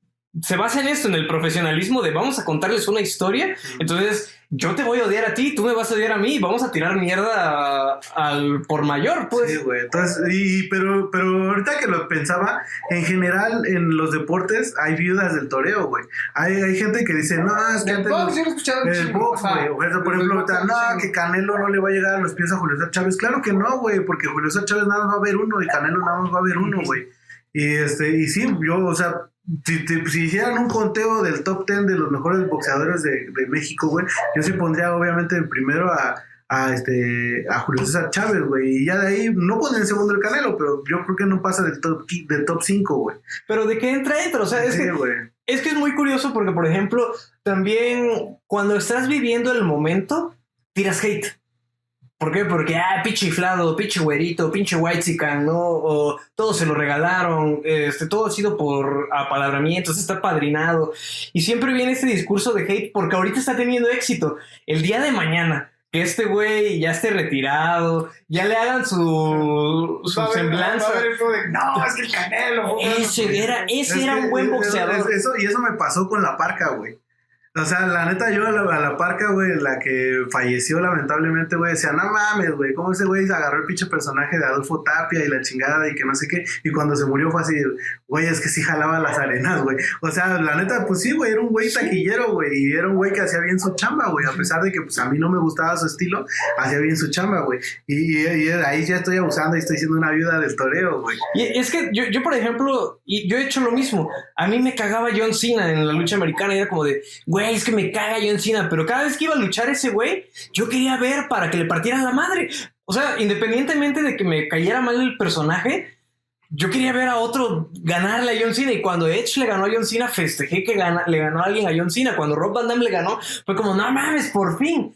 se basa en esto, en el profesionalismo de vamos a contarles una historia. Entonces, yo te voy a odiar a ti, tú me vas a odiar a mí y vamos a tirar mierda a- al por mayor, pues. Sí, güey. Entonces, y, pero, pero ahorita que lo pensaba, en general en los deportes hay viudas del toreo, güey. Hay, hay gente que dice, no, es que El antes box, los- yo lo he escuchado el box, güey. O sea, por ejemplo, ahorita, no, que Canelo no le va a llegar a los pies a Julio César Chávez. Claro que no, güey, porque Julio César Chávez nada más va a haber uno y Canelo nada más va a haber uno, güey. Y este, y sí, yo, o sea, si, si- si hicieran un conteo del top 10 de los mejores boxeadores de, de México, güey, yo sí pondría obviamente en primero a, a este a Julio César Chávez, güey, y ya de ahí no pondría en segundo el Canelo, pero yo creo que no pasa del top del top 5, güey. Pero de qué entra, entra. O sea, es Sí, que. Es que es muy curioso porque, por ejemplo, también cuando estás viviendo el momento, tiras hate. ¿Por qué? Porque, ah, pinche inflado, pinche güerito, pinche whitezican, ¿no? O todo se lo regalaron, este, todo ha sido por apalabramientos, está padrinado. Y siempre viene este discurso de hate porque ahorita está teniendo éxito. El día de mañana, que este güey ya esté retirado, ya le hagan su, su haber- semblanza. de, no, es que el Canelo. Ese era, ese Es era que- un buen boxeador. es- eso, y eso me pasó con la parca, güey. O sea, la neta, yo a la, a la parca, güey, la que falleció lamentablemente, güey, decía, no mames, güey, cómo ese güey agarró el pinche personaje de Adolfo Tapia y la chingada y que no sé qué. Y cuando se murió fue así, güey, es que sí jalaba las arenas, güey. O sea, la neta, pues sí, güey, era un güey taquillero, güey, y era un güey que hacía bien su chamba, güey, a pesar de que, pues, a mí no me gustaba su estilo, hacía bien su chamba, güey. Y, y- y ahí ya estoy abusando y estoy siendo una viuda del toreo, güey. Y es que yo, yo, por ejemplo, y yo he hecho lo mismo. A mí me cagaba John Cena en la lucha americana era como de, güey, es que me caga John Cena. Pero cada vez que iba a luchar ese güey, yo quería ver para que le partieran la madre. O sea, independientemente de que me cayera mal el personaje, yo quería ver a otro ganarle a John Cena. Y cuando Edge le ganó a John Cena, festejé que le ganó a alguien a John Cena. Cuando Rob Van Damme le ganó, fue como, no mames, por fin.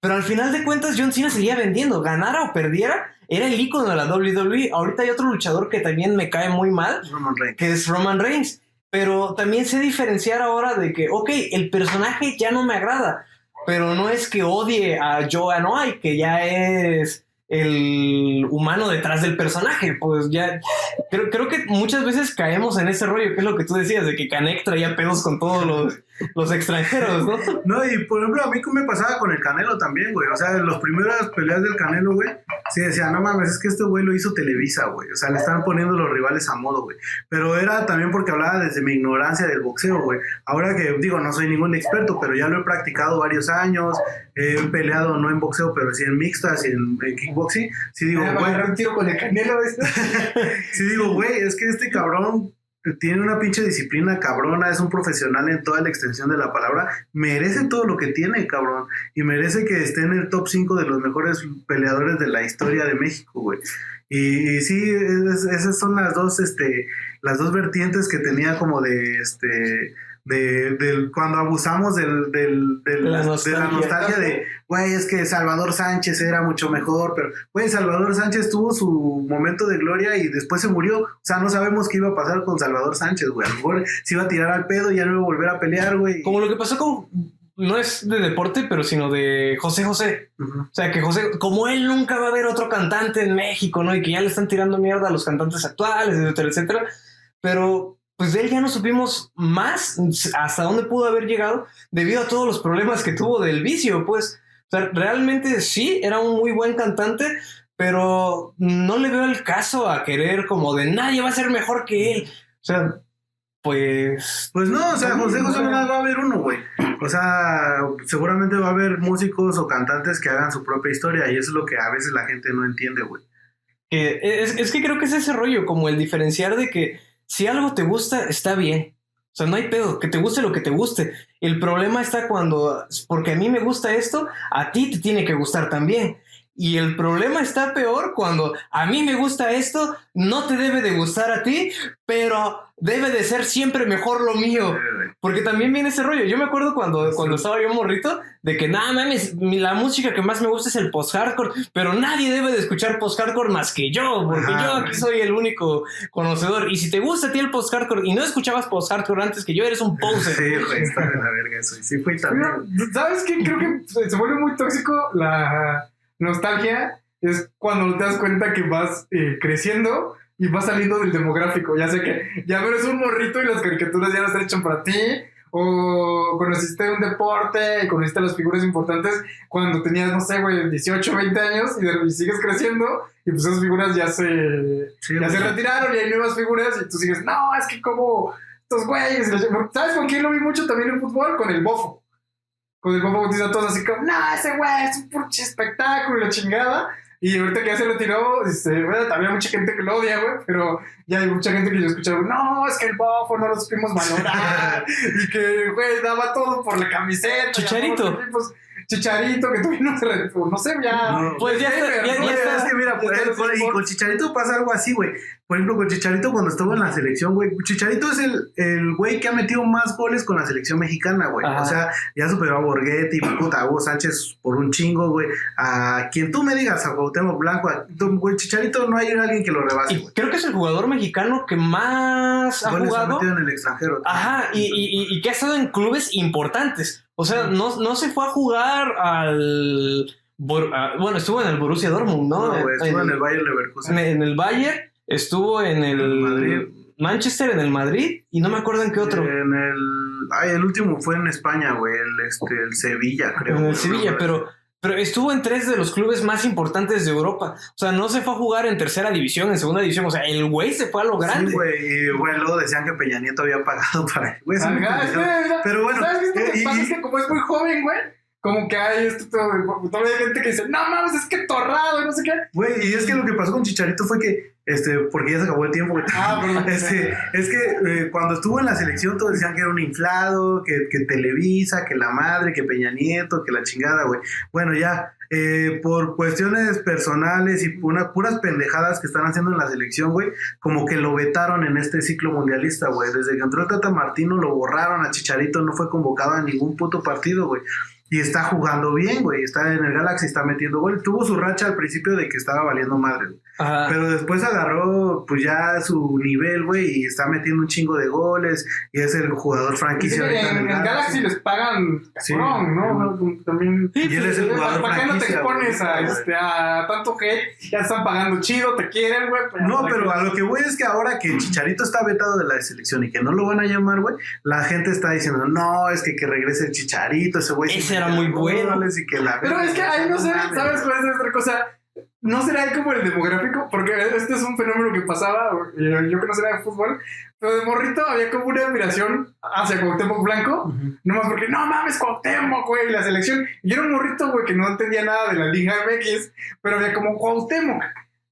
Pero al final de cuentas, John Cena seguía vendiendo. Ganara o perdiera, era el icono de la WWE. Ahorita hay otro luchador que también me cae muy mal, Roman que es Roman Reigns. Pero también sé diferenciar ahora de que, ok, el personaje ya no me agrada, pero no es que odie a Joe Anoa'i, que ya es el humano detrás del personaje. Pues ya, creo, creo que muchas veces caemos en ese rollo, que es lo que tú decías, de que Canek traía pedos con todos los, los extranjeros, ¿no? No, y por ejemplo, a mí me pasaba con el Canelo también, güey. O sea, en las primeras peleas del Canelo, güey, sí decía, no mames, es que este güey lo hizo Televisa, güey. O sea, le están poniendo los rivales a modo, güey. Pero era también porque hablaba desde mi ignorancia del boxeo, güey. Ahora que, digo, no soy ningún experto, pero ya lo he practicado varios años. He peleado no en boxeo, pero sí en mixtas y en, en kickboxing. Sí digo, va a güey, agarrar un tiro con el Canelo. ¿ves? Sí, digo, güey, es que este cabrón tiene una pinche disciplina cabrona, es un profesional en toda la extensión de la palabra, merece todo lo que tiene, cabrón, y merece que esté en el top 5 de los mejores peleadores de la historia de México, güey. Y, y sí, es- esas son las dos, este, las dos vertientes que tenía como de, este, de, del- cuando abusamos del, del, del- De la de la nostalgia. de, güey, es que Salvador Sánchez era mucho mejor, pero, güey, Salvador Sánchez tuvo su momento de gloria y después se murió. O sea, no sabemos qué iba a pasar con Salvador Sánchez, güey. A lo mejor se iba a tirar al pedo y ya no iba a volver a pelear, güey. Como lo que pasó con, no es de deporte, pero sino de José José. O sea, que José, como él nunca va a haber otro cantante en México, ¿no? Y que ya le están tirando mierda a los cantantes actuales, etcétera, etcétera. Pero pues de él ya no supimos más hasta dónde pudo haber llegado debido a todos los problemas que tuvo del vicio, pues. O sea, realmente sí, era un muy buen cantante, pero no le veo el caso a querer como de nadie va a ser mejor que él. O sea, pues Pues no, o sea, José José más va a haber uno, güey. O sea, seguramente va a haber músicos o cantantes que hagan su propia historia y eso es lo que a veces la gente no entiende, güey. Es, es que creo que es ese rollo, como el diferenciar de que si algo te gusta, está bien. O sea, no hay pedo, que te guste lo que te guste. El problema está cuando, porque a mí me gusta esto, a ti te tiene que gustar también. Y el problema está peor cuando a mí me gusta esto, no te debe de gustar a ti, pero debe de ser siempre mejor lo mío. Porque también viene ese rollo. Yo me acuerdo cuando, cuando estaba yo morrito, de que nada mames, la música que más me gusta es el post-hardcore, pero nadie debe de escuchar post-hardcore más que yo, porque Ajá, yo aquí soy el único conocedor. Y si te gusta a ti el post-hardcore y no escuchabas post-hardcore antes que yo, eres un poser. Sí, güey, está de la verga eso. Sí fui también. ¿Sabes qué? Creo que se se vuelve muy tóxico la nostalgia. Es cuando te das cuenta que vas eh, creciendo y vas saliendo del demográfico. Ya sé que ya eres un morrito y las caricaturas ya no están hechas para ti. O conociste un deporte y conociste las figuras importantes cuando tenías, no sé, güey, 18, 20 años y, de- y sigues creciendo y pues esas figuras ya se, Sí, ya se retiraron y hay nuevas figuras y tú sigues, no, es que como estos güeyes. ¿Sabes con quién lo vi mucho también en fútbol? Con el bofo. Con el bofo bautista todos así como, no, ese güey es un pinche espectáculo chingada. Y ahorita que ya se retiró, este, bueno, también hay mucha gente que lo odia, güey, pero ya hay mucha gente que yo he escuchado, no, es que el bofo no lo supimos valorar. y que, güey, daba todo por la camiseta. Chicharito. equipos. Chicharito, que todavía no se retiró, no sé, ya. No. Pues ya ya- ya está. es que mira, Ya por- está por- y con Chicharito pasa algo así, güey. Por ejemplo, con Chicharito cuando estuvo en la selección, güey. Chicharito es el, el güey que ha metido más goles con la selección mexicana, güey. O sea, ya superó a Borghetti, puta, a Hugo Sánchez por un chingo, güey. A quien tú me digas, a Cuauhtémoc Blanco, a, güey, Chicharito no hay alguien que lo rebase, Y güey. creo que es el jugador mexicano que más ha Goles ha jugado. metido en el extranjero. Ajá, y, y- y- y que ha estado en clubes importantes. O sea, no, no se fue a jugar al. A- bueno, estuvo en el Borussia Dortmund, ¿no? No, güey, estuvo en el Bayern en, Leverkusen. en el Bayern, estuvo en el, el Madrid. Manchester, en el Madrid, y no me acuerdo en qué otro. En el. Ay, el último fue en España, güey. El, este, el Sevilla, creo. en el. Sevilla, pero, pero estuvo en tres de los clubes más importantes de Europa. O sea, no se fue a jugar en tercera división, en segunda división. O sea, el güey se fue a lo grande. Sí, güey. Y bueno, luego decían que Peña Nieto había pagado para. Güey, que, pendejado. mira, Pero bueno, ¿sabes eh, y- como es muy joven, güey, como que hay esto todo, todavía hay gente que dice, no mames, es que torrado, y no sé qué. Güey, y es que lo que pasó con Chicharito fue que, este, porque ya se acabó el tiempo, güey. Ah, perdón. Este, es que eh, cuando estuvo en la selección todos decían que era un inflado, que, que Televisa, que la madre, que Peña Nieto, que la chingada, güey. Bueno, ya, eh, por cuestiones personales y una, puras pendejadas que están haciendo en la selección, güey, como que lo vetaron en este ciclo mundialista, güey. Desde que entró el Tata Martino lo borraron a Chicharito, no fue convocado a ningún puto partido, güey. Y está jugando bien, güey. Está en el Galaxy, está metiendo gol. Tuvo su racha al principio de que estaba valiendo madre, güey. Ajá. Pero después agarró pues ya su nivel, güey, y está metiendo un chingo de goles y es el jugador franquicia que ahorita en, en el en Galaxy les pagan Sí. cabrón, ¿no? También. Y él es el ¿Para jugador para qué no te expones a, este, a tanto hate? Ya están pagando chido, te quieren, güey. pues, No, ¿para pero a lo que voy es que ahora que Chicharito está vetado de la selección y que no lo van a llamar, güey, la gente está diciendo, no, es que que regrese el Chicharito, ese güey. sí Ese era muy bueno. Y que la Pero es que ahí no sé. ¿sabes cuál es otra cosa? ¿No será como el demográfico? Porque este es un fenómeno que pasaba, y yo que no será de fútbol, pero de morrito había como una admiración hacia Cuauhtémoc Blanco, Ujú. nomás porque, no mames, Cuauhtémoc, güey, la selección. Y era un morrito, güey, que no entendía nada de la Liga MX, pero había como Cuauhtémoc.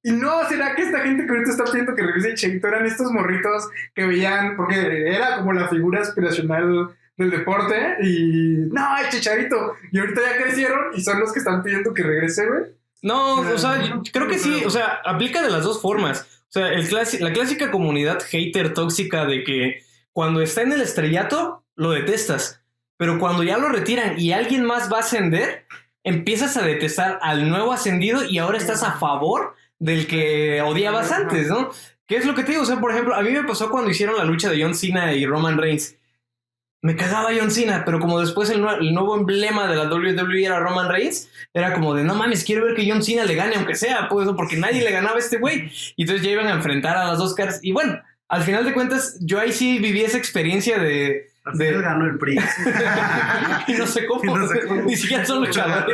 Y no, ¿será que esta gente que ahorita está pidiendo que regrese Chicharito eran estos morritos que veían, porque era como la figura aspiracional del deporte, y no, el Chicharito. Y ahorita ya crecieron y son los que están pidiendo que regrese, güey. No, o sea, No, creo que sí, o sea, aplica de las dos formas. O sea, el clasi- la clásica comunidad hater tóxica de que cuando está en el estrellato, lo detestas. Pero cuando ya lo retiran y alguien más va a ascender, empiezas a detestar al nuevo ascendido y ahora estás a favor del que odiabas antes, ¿no? ¿Qué es lo que te digo? O sea, por ejemplo, a mí me pasó cuando hicieron la lucha de John Cena y Roman Reigns. Me cagaba John Cena, pero como después el, nue- el nuevo emblema de la WWE era Roman Reigns, era como de no mames, quiero ver que John Cena le gane, aunque sea, pues, porque nadie le ganaba a este güey. Y entonces ya iban a enfrentar a las dos caras. Y bueno, al final de cuentas, yo ahí sí viví esa experiencia de. Final ganó el PRI. y no sé cómo, Y no sé cómo. ni siquiera son luchadores.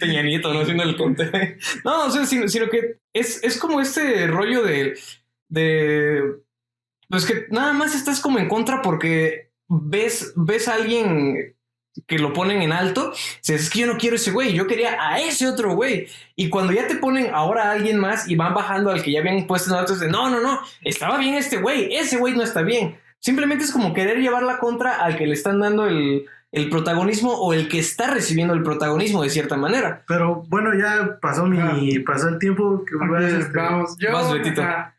Peña Nieto, no haciendo el conte. No, o sea, sino, sino que es, es como este rollo de, de. Pues que nada más estás como en contra porque ves, ves a alguien que lo ponen en alto. Dices, es que yo no quiero ese güey, yo quería a ese otro güey. Y cuando ya te ponen ahora a alguien más y van bajando al que ya habían puesto en alto, es de no, no, no, estaba bien este güey, ese güey no está bien. Simplemente es como querer llevar la contra al que le están dando el, el protagonismo o el que está recibiendo el protagonismo de cierta manera. Pero bueno, ya pasó mi. pasó el tiempo. Que Ok, vas, este, vamos, yo. Vas, Betito. ajá.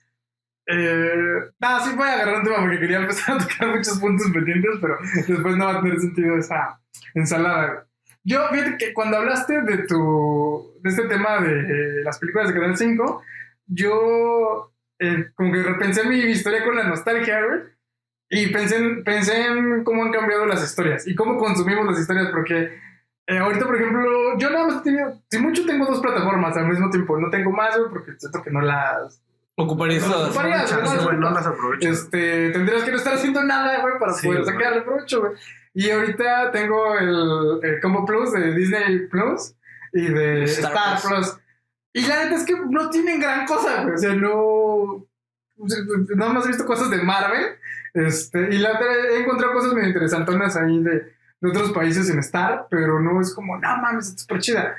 Eh, no, sí voy a agarrar un tema porque quería empezar a tocar muchos puntos pendientes, pero después no va a tener sentido esa ensalada. Yo, fíjate que cuando hablaste de tu. de este tema de eh, las películas de Canal 5, yo eh, como que repensé mi historia con la nostalgia, güey. Y pensé en, pensé en cómo han cambiado las historias y cómo consumimos las historias, porque eh, ahorita, por ejemplo, yo nada más tenido, si mucho tengo dos plataformas al mismo tiempo, no tengo más, porque siento que no las... Ocuparías No, todas. no, no las aprovecho. Este, tendrías que no estar haciendo nada, güey, para Sí, poder güey. sacarle provecho, güey. Y ahorita tengo el, el Combo Plus de Disney Plus y de Star Star, Plus. Plus. Y la neta es que no tienen gran cosa, güey. O sea, no. Nada más he visto cosas de Marvel. Este, y la otra he encontrado cosas muy interesantonas ahí de, de otros países en Star, pero no es como, no mames, es súper chida.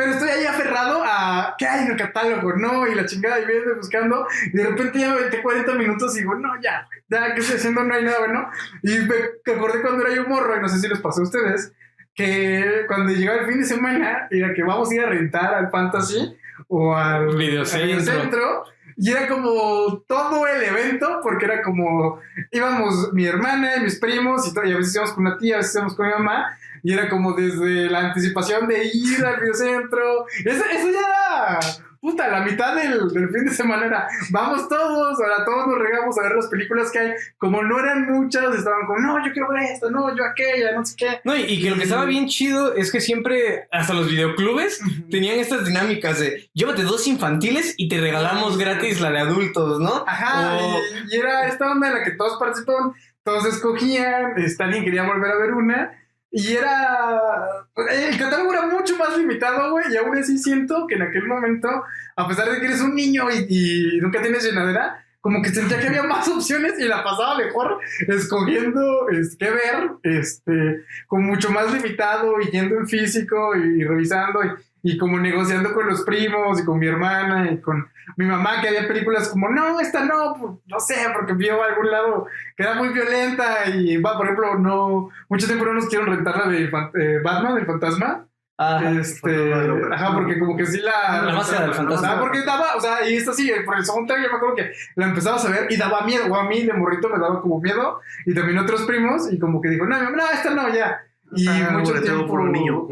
Pero estoy ahí aferrado a qué hay en el catálogo, no, y la chingada y viendo y buscando, y de repente ya me metí 40 minutos y digo, no, ya, ya, ¿qué estoy haciendo? No hay nada bueno. Y me acordé cuando era yo morro, y no sé si les pasó a ustedes, que cuando llegaba el fin de semana, era que vamos a ir a rentar al Fantasy o al videocentro, y era como todo el evento, porque era como íbamos mi hermana y mis primos, y, todo, y a veces íbamos con una tía, a veces íbamos con mi mamá, y era como desde la anticipación de ir al videocentro. Eso, eso ya era, puta, la mitad del, del fin de semana era, vamos todos, ahora todos nos regamos a ver las películas que hay. Como no eran muchas, estaban como, no, yo quiero ver esto, no, yo aquella, no sé qué. No, y, y que lo que estaba bien chido es que siempre, hasta los videoclubes, tenían estas dinámicas de llévate dos infantiles y te regalamos gratis la de adultos, ¿no? Ajá, O- y, y era esta onda en la que todos participaban, todos escogían, este, alguien quería volver a ver una, y era. El catálogo era mucho más limitado, güey, y aún así siento que en aquel momento, a pesar de que eres un niño y, y nunca tienes llenadera, como que sentía que había más opciones y la pasaba mejor escogiendo este, qué ver, este, como mucho más limitado y yendo en físico y, revisando y, y como negociando con los primos y con mi hermana y con mi mamá que había películas como, no, esta no, pues, no sé, porque vio a algún lado que era muy violenta y va, por ejemplo, no, mucho tiempo no nos quieren rentar la de eh, Batman, el fantasma. Ajá. Este, ajá, porque como que sí la... La máscara del fantasma. Ah, porque daba, o sea, y esto sí, por el soundtrack yo me acuerdo que la empezabas a ver y daba miedo, o a mí de morrito me daba como miedo, y también otros primos, y como que dijo, no, no, esta no, ya. Y Ah, mucho boleteo tiempo... por un niño.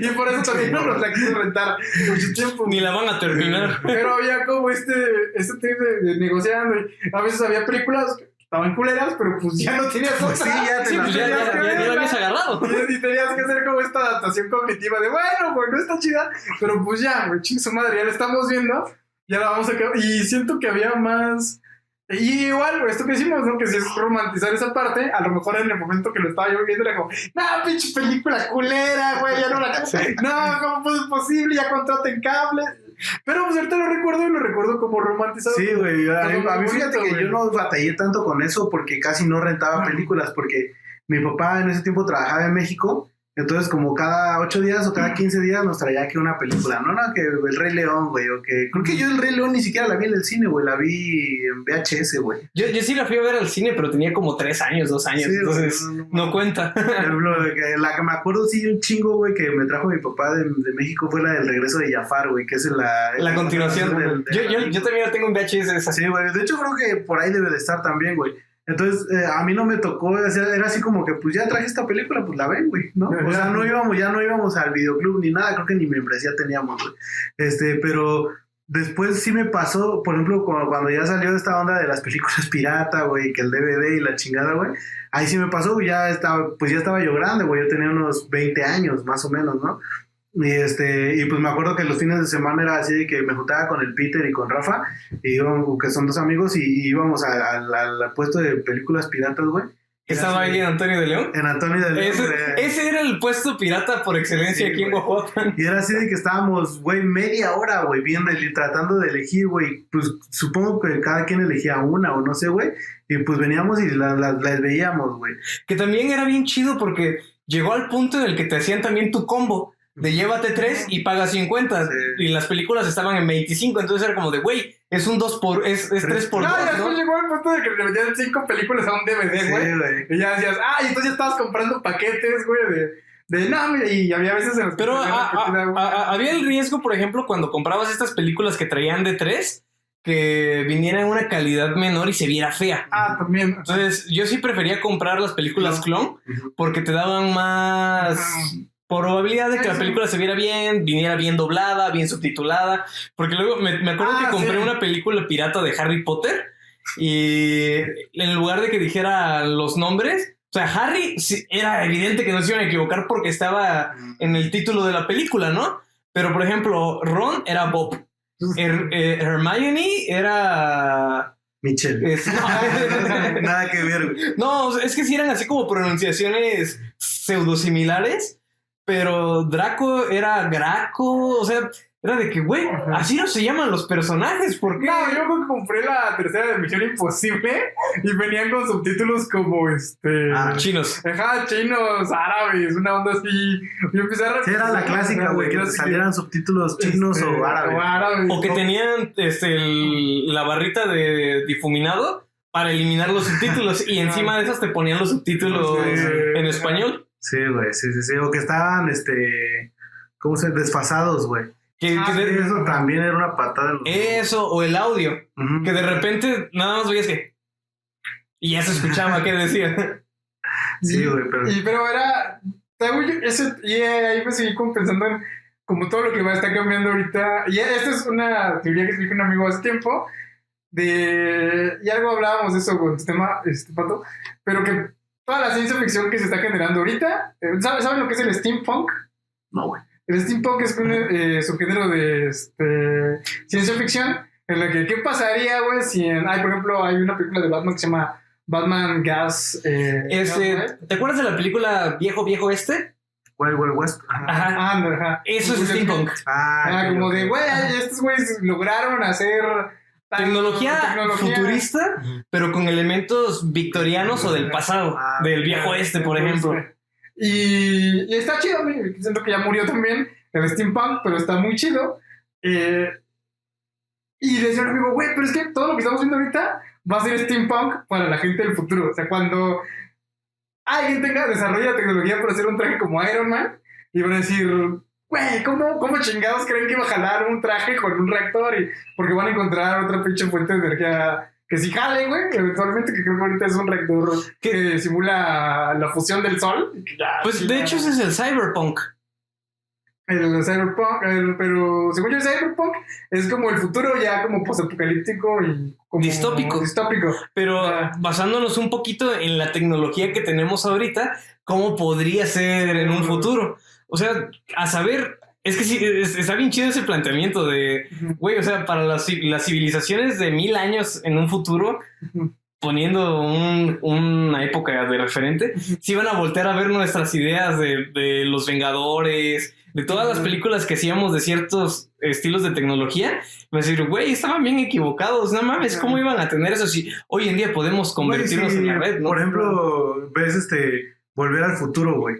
Y por eso también no nos la quiso rentar mucho tiempo. Ni la van a terminar. Pero había como este, este tipo de, de negociando. Y a veces había películas que estaban culeras, pero pues ya no tenías Pues otra. sí, ya te Sí, la pues ya, ya, ya- ya la habías agarrado. Y, y tenías que hacer como esta adaptación cognitiva de, bueno, pues no está chida, pero pues ya, güey, ching su madre, ya la estamos viendo, ya la vamos a acabar. Y siento que había más. Y igual, esto que hicimos, ¿no? Que si es romantizar esa parte, a lo mejor en el momento que lo estaba yo viendo era como, no, pinche película culera, güey, ya no la. No, ¿cómo fue posible? Ya contraten cable. Pero pues ahorita lo recuerdo y lo recuerdo como romantizado. Sí, güey. A, mí- a fíjate que yo no batallé tanto con eso porque casi no rentaba películas porque mi papá en ese tiempo trabajaba en México. Entonces, como cada ocho días o cada 15 días nos traía aquí una película. No, no, que El Rey León, güey. O que creo que yo El Rey León ni siquiera la vi en el cine, güey. La vi en VHS, güey. Yo, yo sí la fui a ver al cine, pero tenía como tres años, dos años, Sí, entonces no, no, no cuenta. La que me acuerdo, sí, un chingo, güey, que me trajo mi papá de, de México fue la del regreso de Jafar, güey, que es la... La continuación. del- de Yo, yo, yo también la tengo en VHS esa. Sí, güey. De hecho, creo que por ahí debe de estar también, güey. Entonces, eh, a mí no me tocó, era así como que, pues ya traje esta película, pues la ven, güey, ¿no? O sea, no íbamos, ya no íbamos al videoclub ni nada, creo que ni membresía teníamos, güey. Este, pero después sí me pasó, por ejemplo, cuando, ya salió esta onda de las películas pirata, güey, que el DVD y la chingada, güey, ahí sí me pasó, ya estaba, pues ya estaba yo grande, güey, yo tenía unos 20 años, más o menos, ¿no? Y este, y pues me acuerdo que los fines de semana era así de que me juntaba con el Peter y con Rafa, y íbamos, que son dos amigos, y, y íbamos al- puesto de películas piratas, güey. Estaba ahí en Antonio de León. En Antonio de León, Ese, ese era el puesto pirata por excelencia Sí, aquí en güey. Guajuapan. Y era así de que estábamos, güey, media hora, güey, viendo y tratando de elegir, güey. Pues supongo que cada quien elegía una o no sé, güey. Y pues veníamos y las las- las veíamos, güey. Que también era bien chido porque llegó al punto en el que te hacían también tu combo. De llévate 3 y paga 50. Sí. Y las películas estaban en 25, entonces era como de, güey, es un 2 por, es, es 3 por No, 2, y después ¿no? llegó el punto de que le metían cinco películas a un DVD, Sí, güey. güey. y ya decías, ah, y entonces ya estabas comprando paquetes, güey, de, de no, y había veces en los que Pero tenían a- a- a- había el riesgo, por ejemplo, cuando comprabas estas películas que traían de 3, que viniera en una calidad menor y se viera fea. Ah, también. Entonces, yo sí prefería comprar las películas clon porque te daban más Ajá. Probabilidad de que la película se viera bien, viniera bien doblada, bien subtitulada. Porque luego me, me acuerdo Ah, que compré sí. una película pirata de Harry Potter y en lugar de que dijera los nombres, o sea, Harry sí, era evidente que no se iban a equivocar porque estaba en el título de la película, ¿no? Pero por ejemplo, Ron era Bob. Her- eh, Hermione era. Michelle. es- no, Nada que ver, no, es que sí eran así como pronunciaciones pseudosimilares, pero Draco era Graco, o sea, era de que, güey, así no se llaman los personajes, ¿por qué? No, yo compré la tercera de Misión Imposible y venían con subtítulos como este. Ah, Chinos. Ajá, chinos, árabes, una onda así. Yo empecé a Sí, era la clásica, güey, que salieran subtítulos chinos este, o árabes. O árabes. O que tenían este, el- la barrita de difuminado para eliminar los subtítulos y encima de esas te ponían los subtítulos Sí. en español. Sí, güey, sí, sí, sí. O que estaban, este, ¿cómo se Desfasados, güey. Que, que Ah, de- Eso también era una patada. en los- eso, o el audio, que de repente nada más veías que... Y ya se escuchaba qué decía. Sí, güey, pero... Y pero era. ese- y eh, ahí me seguí como pensando en como todo lo que va a estar cambiando ahorita. Y esta es una teoría que explica un amigo hace tiempo. De. Y algo hablábamos de eso con tu tema, este pato. Pero que toda la ciencia ficción que se está generando ahorita. eh, ¿Saben lo que es el steampunk? No, güey. El steampunk es un eh, subgénero de este, ciencia ficción en la que, ¿qué pasaría, güey, si en... Hay, por ejemplo, hay una película de Batman que se llama Batman Gas... Eh, Gas, ¿Te acuerdas de la película Viejo Viejo Este? Wild Wild West. Ajá. Ajá. Ah, ajá. Eso es steampunk. Ah, Ah, como de, güey, estos güeyes lograron hacer... Tecnología, tecnología. futurista, pero con elementos victorianos o del pasado, Ah, del viejo este, por ejemplo. Y, y está chido, siento que ya murió también el steampunk, pero está muy chido. Eh, y le decía a un amigo, güey, pero es que todo lo que estamos viendo ahorita va a ser steampunk para la gente del futuro. O sea, cuando alguien tenga, desarrolla tecnología para hacer un traje como Iron Man, y van a decir, güey, ¿cómo, ¿cómo chingados creen que iba a jalar un traje con un reactor? Y, porque van a encontrar otra pinche fuente de energía que sí jale, güey, eventualmente, que creo que ahorita es un reactor que simula la fusión del sol. ya Pues de hecho ese es el cyberpunk. El cyberpunk, el- pero según yo el cyberpunk es como el futuro ya como posapocalíptico y como Distópico. distópico. Pero Ah. basándonos un poquito en la tecnología que tenemos ahorita, ¿cómo podría ser en un futuro? O sea, a saber, es que sí, es- está bien chido ese planteamiento de, güey, o sea, para las, las civilizaciones de mil años en un futuro, poniendo un- una época de referente, si van a voltear a ver nuestras ideas de, de los Vengadores, de todas las películas que hacíamos de ciertos estilos de tecnología, van a decir, güey, estaban bien equivocados, no mames, ¿cómo iban a tener eso si hoy en día podemos convertirnos sí, en la red? ¿no? Por ejemplo, ves este Volver al futuro, güey.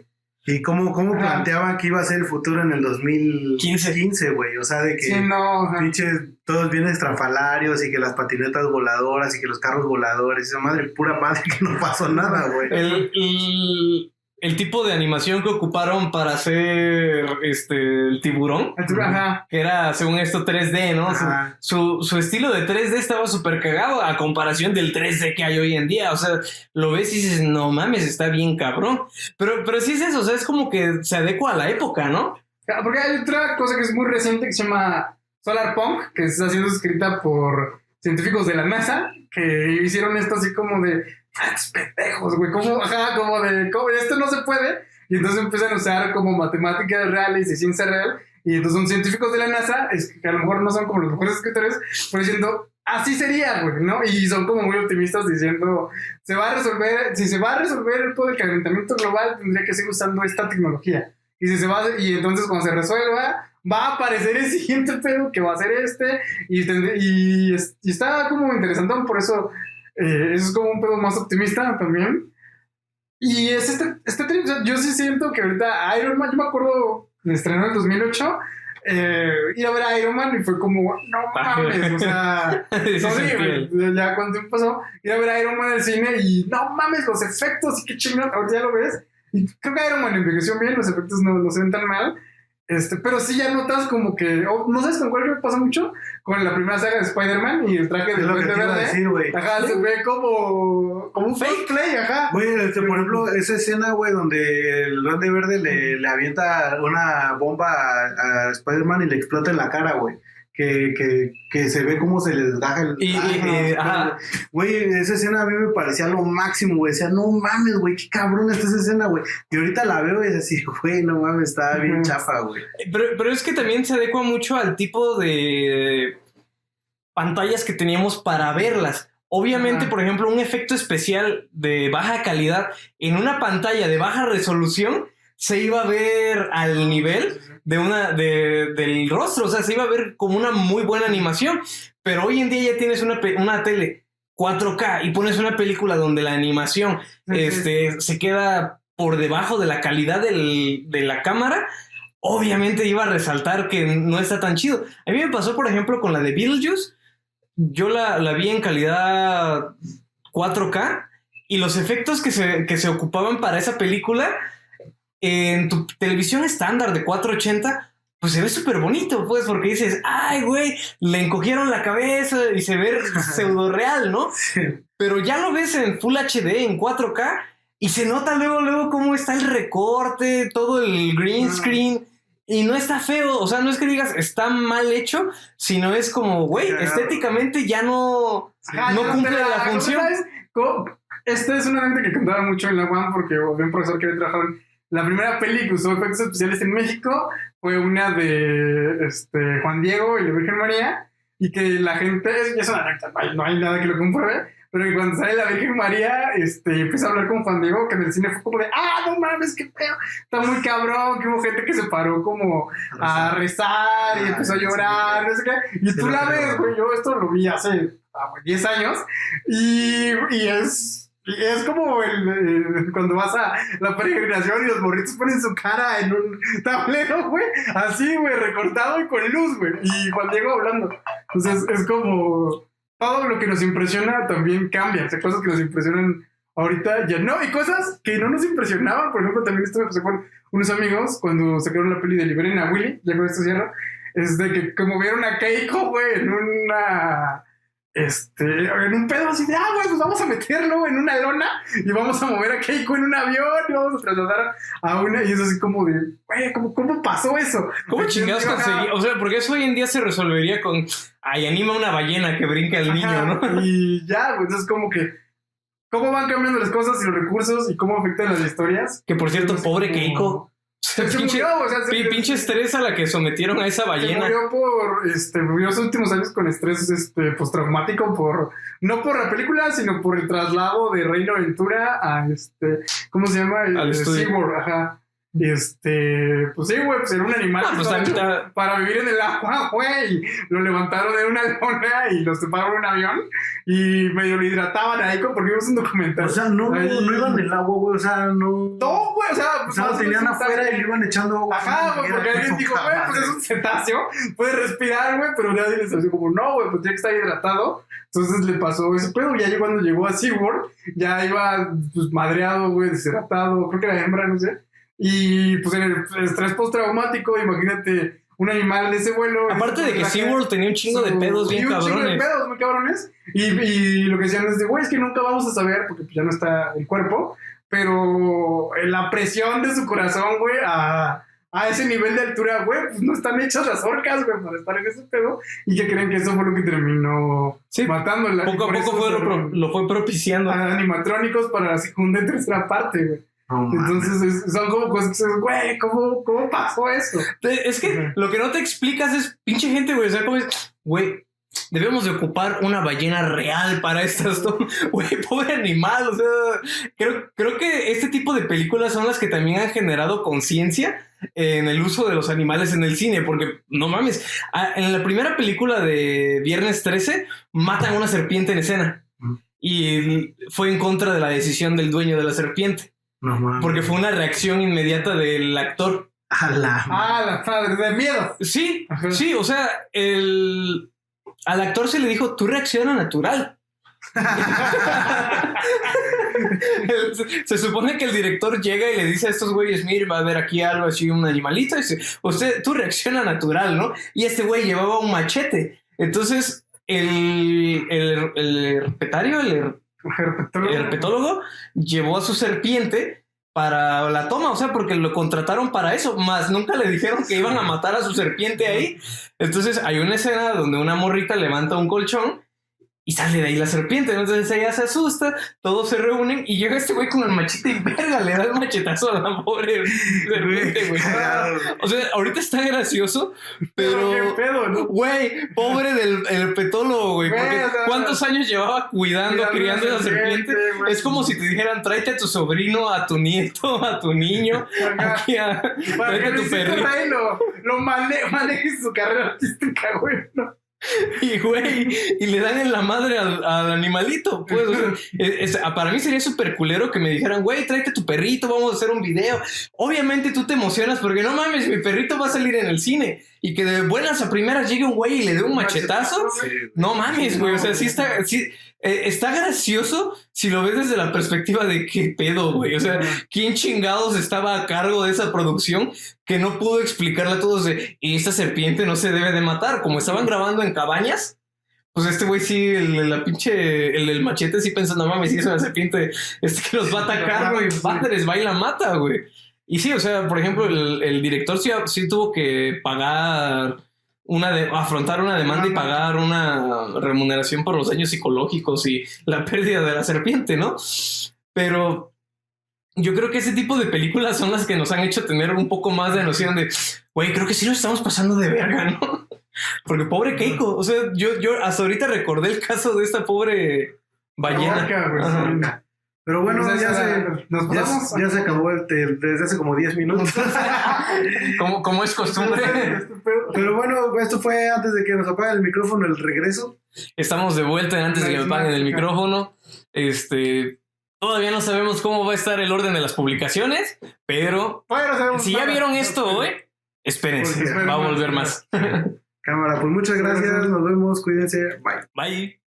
Y cómo, cómo Ajá. planteaban que iba a ser el futuro en el 2015, 15. güey. O sea, de que Sí, no. pinches, todos bien estrafalarios y que las patinetas voladoras y que los carros voladores. Esa madre, pura madre que no pasó nada, güey. el, el- el tipo de animación que ocuparon para hacer este el tiburón, Ajá. que era según esto 3D, ¿no? Su-. Su, su estilo de 3D estaba súper cagado a comparación del 3D que hay hoy en día. O sea, lo ves y dices, no mames, está bien cabrón. Pero, pero sí es eso, o sea, es como que se adecua a la época, ¿no? Porque hay otra cosa que es muy reciente que se llama Solar Punk, que está siendo escrita por científicos de la NASA, que hicieron esto así como de, "Ah, estos pendejos, güey, como, ajá, como de, como, esto no se puede. Y entonces empiezan a usar como matemáticas reales y ciencia real. Y entonces son científicos de la NASA, es que a lo mejor no son como los mejores escritores, pero diciendo, así sería, güey, ¿no? Y son como muy optimistas diciendo, se va a resolver, si se va a resolver el todo el calentamiento global, tendría que seguir usando esta tecnología. Y si se va, y entonces cuando se resuelva, va a aparecer el siguiente pedo que va a ser este. Y, y, y está como interesante, por eso, eh, eso es como un pedo más optimista también. Y es este, este trip, o sea, yo sí siento que ahorita Iron Man, yo me acuerdo estrenó en el 2008. Eh, ir a ver a Iron Man y fue como, no Ah, mames, o sea, güey, ya cuando tiempo pasó, ir a ver a Iron Man en el cine y no mames, los efectos, y qué chingón, ahorita ya lo ves. Y creo que Iron Man envejeció bien, los efectos no, no se ven tan mal. Este, pero sí ya notas como que, oh, no sabes con cuál me pasa mucho, con la primera saga de Spider-Man y el traje Es de lo que Duende te iba a Verde. decir, güey. Ajá, se ve como, como un fake play, ajá. Güey, este, por ejemplo, esa escena, güey, donde el Duende Verde le, le avienta una bomba a, a Spider-Man y le explota en la cara, güey. Que, que, que se ve cómo se le desgaja el. Y-. Güey, esa escena a mí me parecía lo máximo, güey. Decía, no mames, güey, qué cabrón está esa escena, güey. Y ahorita la veo y es así, güey, no mames, está bien chafa, güey. Pero, pero es que también se adecua mucho al tipo de pantallas que teníamos para verlas. Obviamente, por ejemplo, un efecto especial de baja calidad en una pantalla de baja resolución se iba a ver al nivel de una de- del rostro, o sea, se iba a ver como una muy buena animación, pero hoy en día ya tienes una, una tele 4K y pones una película donde la animación este, se queda por debajo de la calidad del- de la cámara, obviamente iba a resaltar que no está tan chido. A mí me pasó, por ejemplo, con la de Beetlejuice. Yo la, la vi en calidad 4K y los efectos que se, que se ocupaban para esa película en tu televisión estándar de 480, pues se ve súper bonito, pues, porque dices, ay, güey, le encogieron la cabeza y se ve pseudo real, ¿no? Pero ya lo ves en Full HD, en 4K, y se nota luego, luego cómo está el recorte, todo el green Ah. screen. Y no está feo, o sea, no es que digas está mal hecho, sino es como, güey, estéticamente ya no, no cumple la ¿cómo función. Este es una mente que contaba mucho en la porque había un profesor que había trabajado en la primera peli que usó efectos especiales en México fue una de este, Juan Diego y la Virgen María y que la gente, es, una no hay, nada que lo compruebe, pero que cuando sale la Virgen María este, empieza a hablar con Juan Diego, que en el cine fue como de, ah, no mames, qué pedo, está muy cabrón, que hubo gente que se paró como a rezar. y empezó a llorar, no sé qué, y tú la ves, güey. yo esto lo vi hace ah, güey, 10 años y, y es... es como el, el- cuando vas a la peregrinación y los morritos ponen su cara en un tablero, güey. Así, güey, recortado y con luz, güey. Y Juan Diego hablando. Entonces es como todo lo que nos impresiona también cambia. O sea, cosas que nos impresionan ahorita ya no. Y cosas que no nos impresionaban. Por ejemplo, también esto me pasó con unos amigos cuando sacaron la peli de Liberen a Willy. Ya con esto cierro. Es de que como vieron a Keiko, güey, en una... Este, en un pedo así de, ah, güey, pues vamos a meterlo en una lona y vamos a mover a Keiko en un avión y vamos a trasladar a una. Y es así como de, güey, ¿cómo, cómo pasó eso? ¿Cómo chingados conseguí? O sea, porque eso hoy en día se resolvería con, ay, anima una ballena que brinca el niño, ajá, ¿no? Y ya, güey, entonces como que, ¿cómo van cambiando las cosas y los recursos y cómo afectan las historias? Que por cierto, pobre como- Keiko. Se Pinche, murió, o sea, se, pi- pinche estrés a la que sometieron a esa se ballena. murió por, este, sus últimos años con estrés, este, postraumático por, no por la película, sino por el traslado de Reino Aventura a, este, ¿cómo se llama? Al Eh, estudio. SeaWorld, ajá. Este, pues sí, güey, pues era un animal Ah, que pues está- para vivir en el agua, güey. Lo levantaron de una lona y lo separaron en un avión y medio lo hidrataban ahí, porque vimos un documental. O sea, no, Ahí- no iban en el agua, güey, o sea, no. no, güey, o sea, O sea, lo tenían afuera y le iban echando agua. Ajá, güey, porque alguien dijo, güey, pues es un cetáceo, puede respirar, güey, pero nadie les dijo como, no, güey, pues tiene que estar hidratado. Entonces le pasó ese pedo, y ya cuando llegó a SeaWorld, ya iba, pues, madreado, güey, deshidratado, creo que era hembra, no sé. Y, pues, en el estrés postraumático, imagínate un animal de ese vuelo. Aparte de que SeaWorld tenía un chingo de pedos bien un chingo de cabrones. pedos muy cabrones. Y, y lo que decían es de, güey, es que nunca vamos a saber, porque pues, ya no está el cuerpo, pero la presión de su corazón, güey, a, a ese nivel de altura, güey, pues no están hechas las orcas, güey, para estar en ese pedo. Y que creen que eso fue lo que terminó Sí, matándola. Poco a poco fue lo, fue propiciando. a animatrónicos para la segunda y tercera parte, güey. Entonces es- son como cosas que dices, güey, ¿cómo, ¿cómo pasó eso? Es que lo que no te explicas es pinche gente, güey. O sea, como es, güey, debemos de ocupar una ballena real para estas. Güey, pobre animal. O sea, creo, creo que este tipo de películas son las que también han generado conciencia en el uso de los animales en el cine. Porque, no mames, en la primera película de Viernes 13 matan a una serpiente en escena. Y fue en contra de la decisión del dueño de la serpiente. No mames. Porque fue una reacción inmediata del actor. A la Ah, la padre, de miedo. Sí, Ajá. sí, o sea, el, al actor se le dijo, tú reacciona natural. se, se supone que el director llega y le dice a estos güeyes, mire, va a haber aquí algo así, un animalito, y dice, usted, tú reacciona natural, ¿no? Y este güey llevaba un machete. Entonces, el, el, el herpetario, el, Herpetólogo. el herpetólogo llevó a su serpiente para la toma, o sea, porque lo contrataron para eso, más nunca le dijeron que iban a matar a su serpiente ahí. Entonces hay una escena donde una morrita levanta un colchón y sale de ahí la serpiente. Entonces ella se asusta, todos se reúnen y llega este güey con el machete y verga, le da el machetazo a la pobre serpiente, güey. O sea, ahorita está gracioso, Pero pero... qué pedo, ¿no? Güey, pobre del el herpetólogo, güey. Porque o sea, ¿cuántos años llevaba cuidando, criando la esa serpiente? Es como si te dijeran, tráete a tu sobrino, a tu nieto, a tu niño, aquí a, Para tráete a tu perrito. Lo, lo mane- maneje su carrera artística, güey. ¿no? Y, güey, y le dan en la madre al, al animalito. Pues, o sea, es- es- para mí sería súper culero que me dijeran, güey, tráete tu perrito, vamos a hacer un video. Obviamente tú te emocionas porque no mames, mi perrito va a salir en el cine. Y que de buenas a primeras llegue un güey y le dé un machetazo. No mames, güey. O sea, sí está, sí, eh, está gracioso si lo ves desde la perspectiva de qué pedo, güey. O sea, ¿quién chingados estaba a cargo de esa producción que no pudo explicarle a todos de "Y esta serpiente no se debe de matar? Como estaban grabando en cabañas. Pues este güey sí, el, la pinche, el, el machete sí pensando, no mames, si es una serpiente, este que los va a atacar, güey, padres, va y la mata, güey. Y sí, o sea, por ejemplo, el, el director sí, sí tuvo que pagar una de, afrontar una demanda y pagar una remuneración por los daños psicológicos y la pérdida de la serpiente, ¿no? Pero yo creo que ese tipo de películas son las que nos han hecho tener un poco más de noción de, güey, creo que sí nos estamos pasando de verga, ¿no? Porque pobre Keiko, o sea, yo, yo hasta ahorita recordé el caso de esta pobre ballena. Sí. Pero bueno, Pues ya se, Nos ya, pasamos. ya se acabó el, desde hace como 10 minutos. Como, como es costumbre, Pero bueno, esto fue antes de que nos apaguen el micrófono, el regreso. estamos de vuelta antes de que me paguen el micrófono. Este, todavía no sabemos cómo va a estar el orden de las publicaciones, pero Bueno, sabemos si ya vieron esto hoy, espérense, Porque va a volver más. Cámara, pues muchas gracias, nos vemos, cuídense, bye. Bye.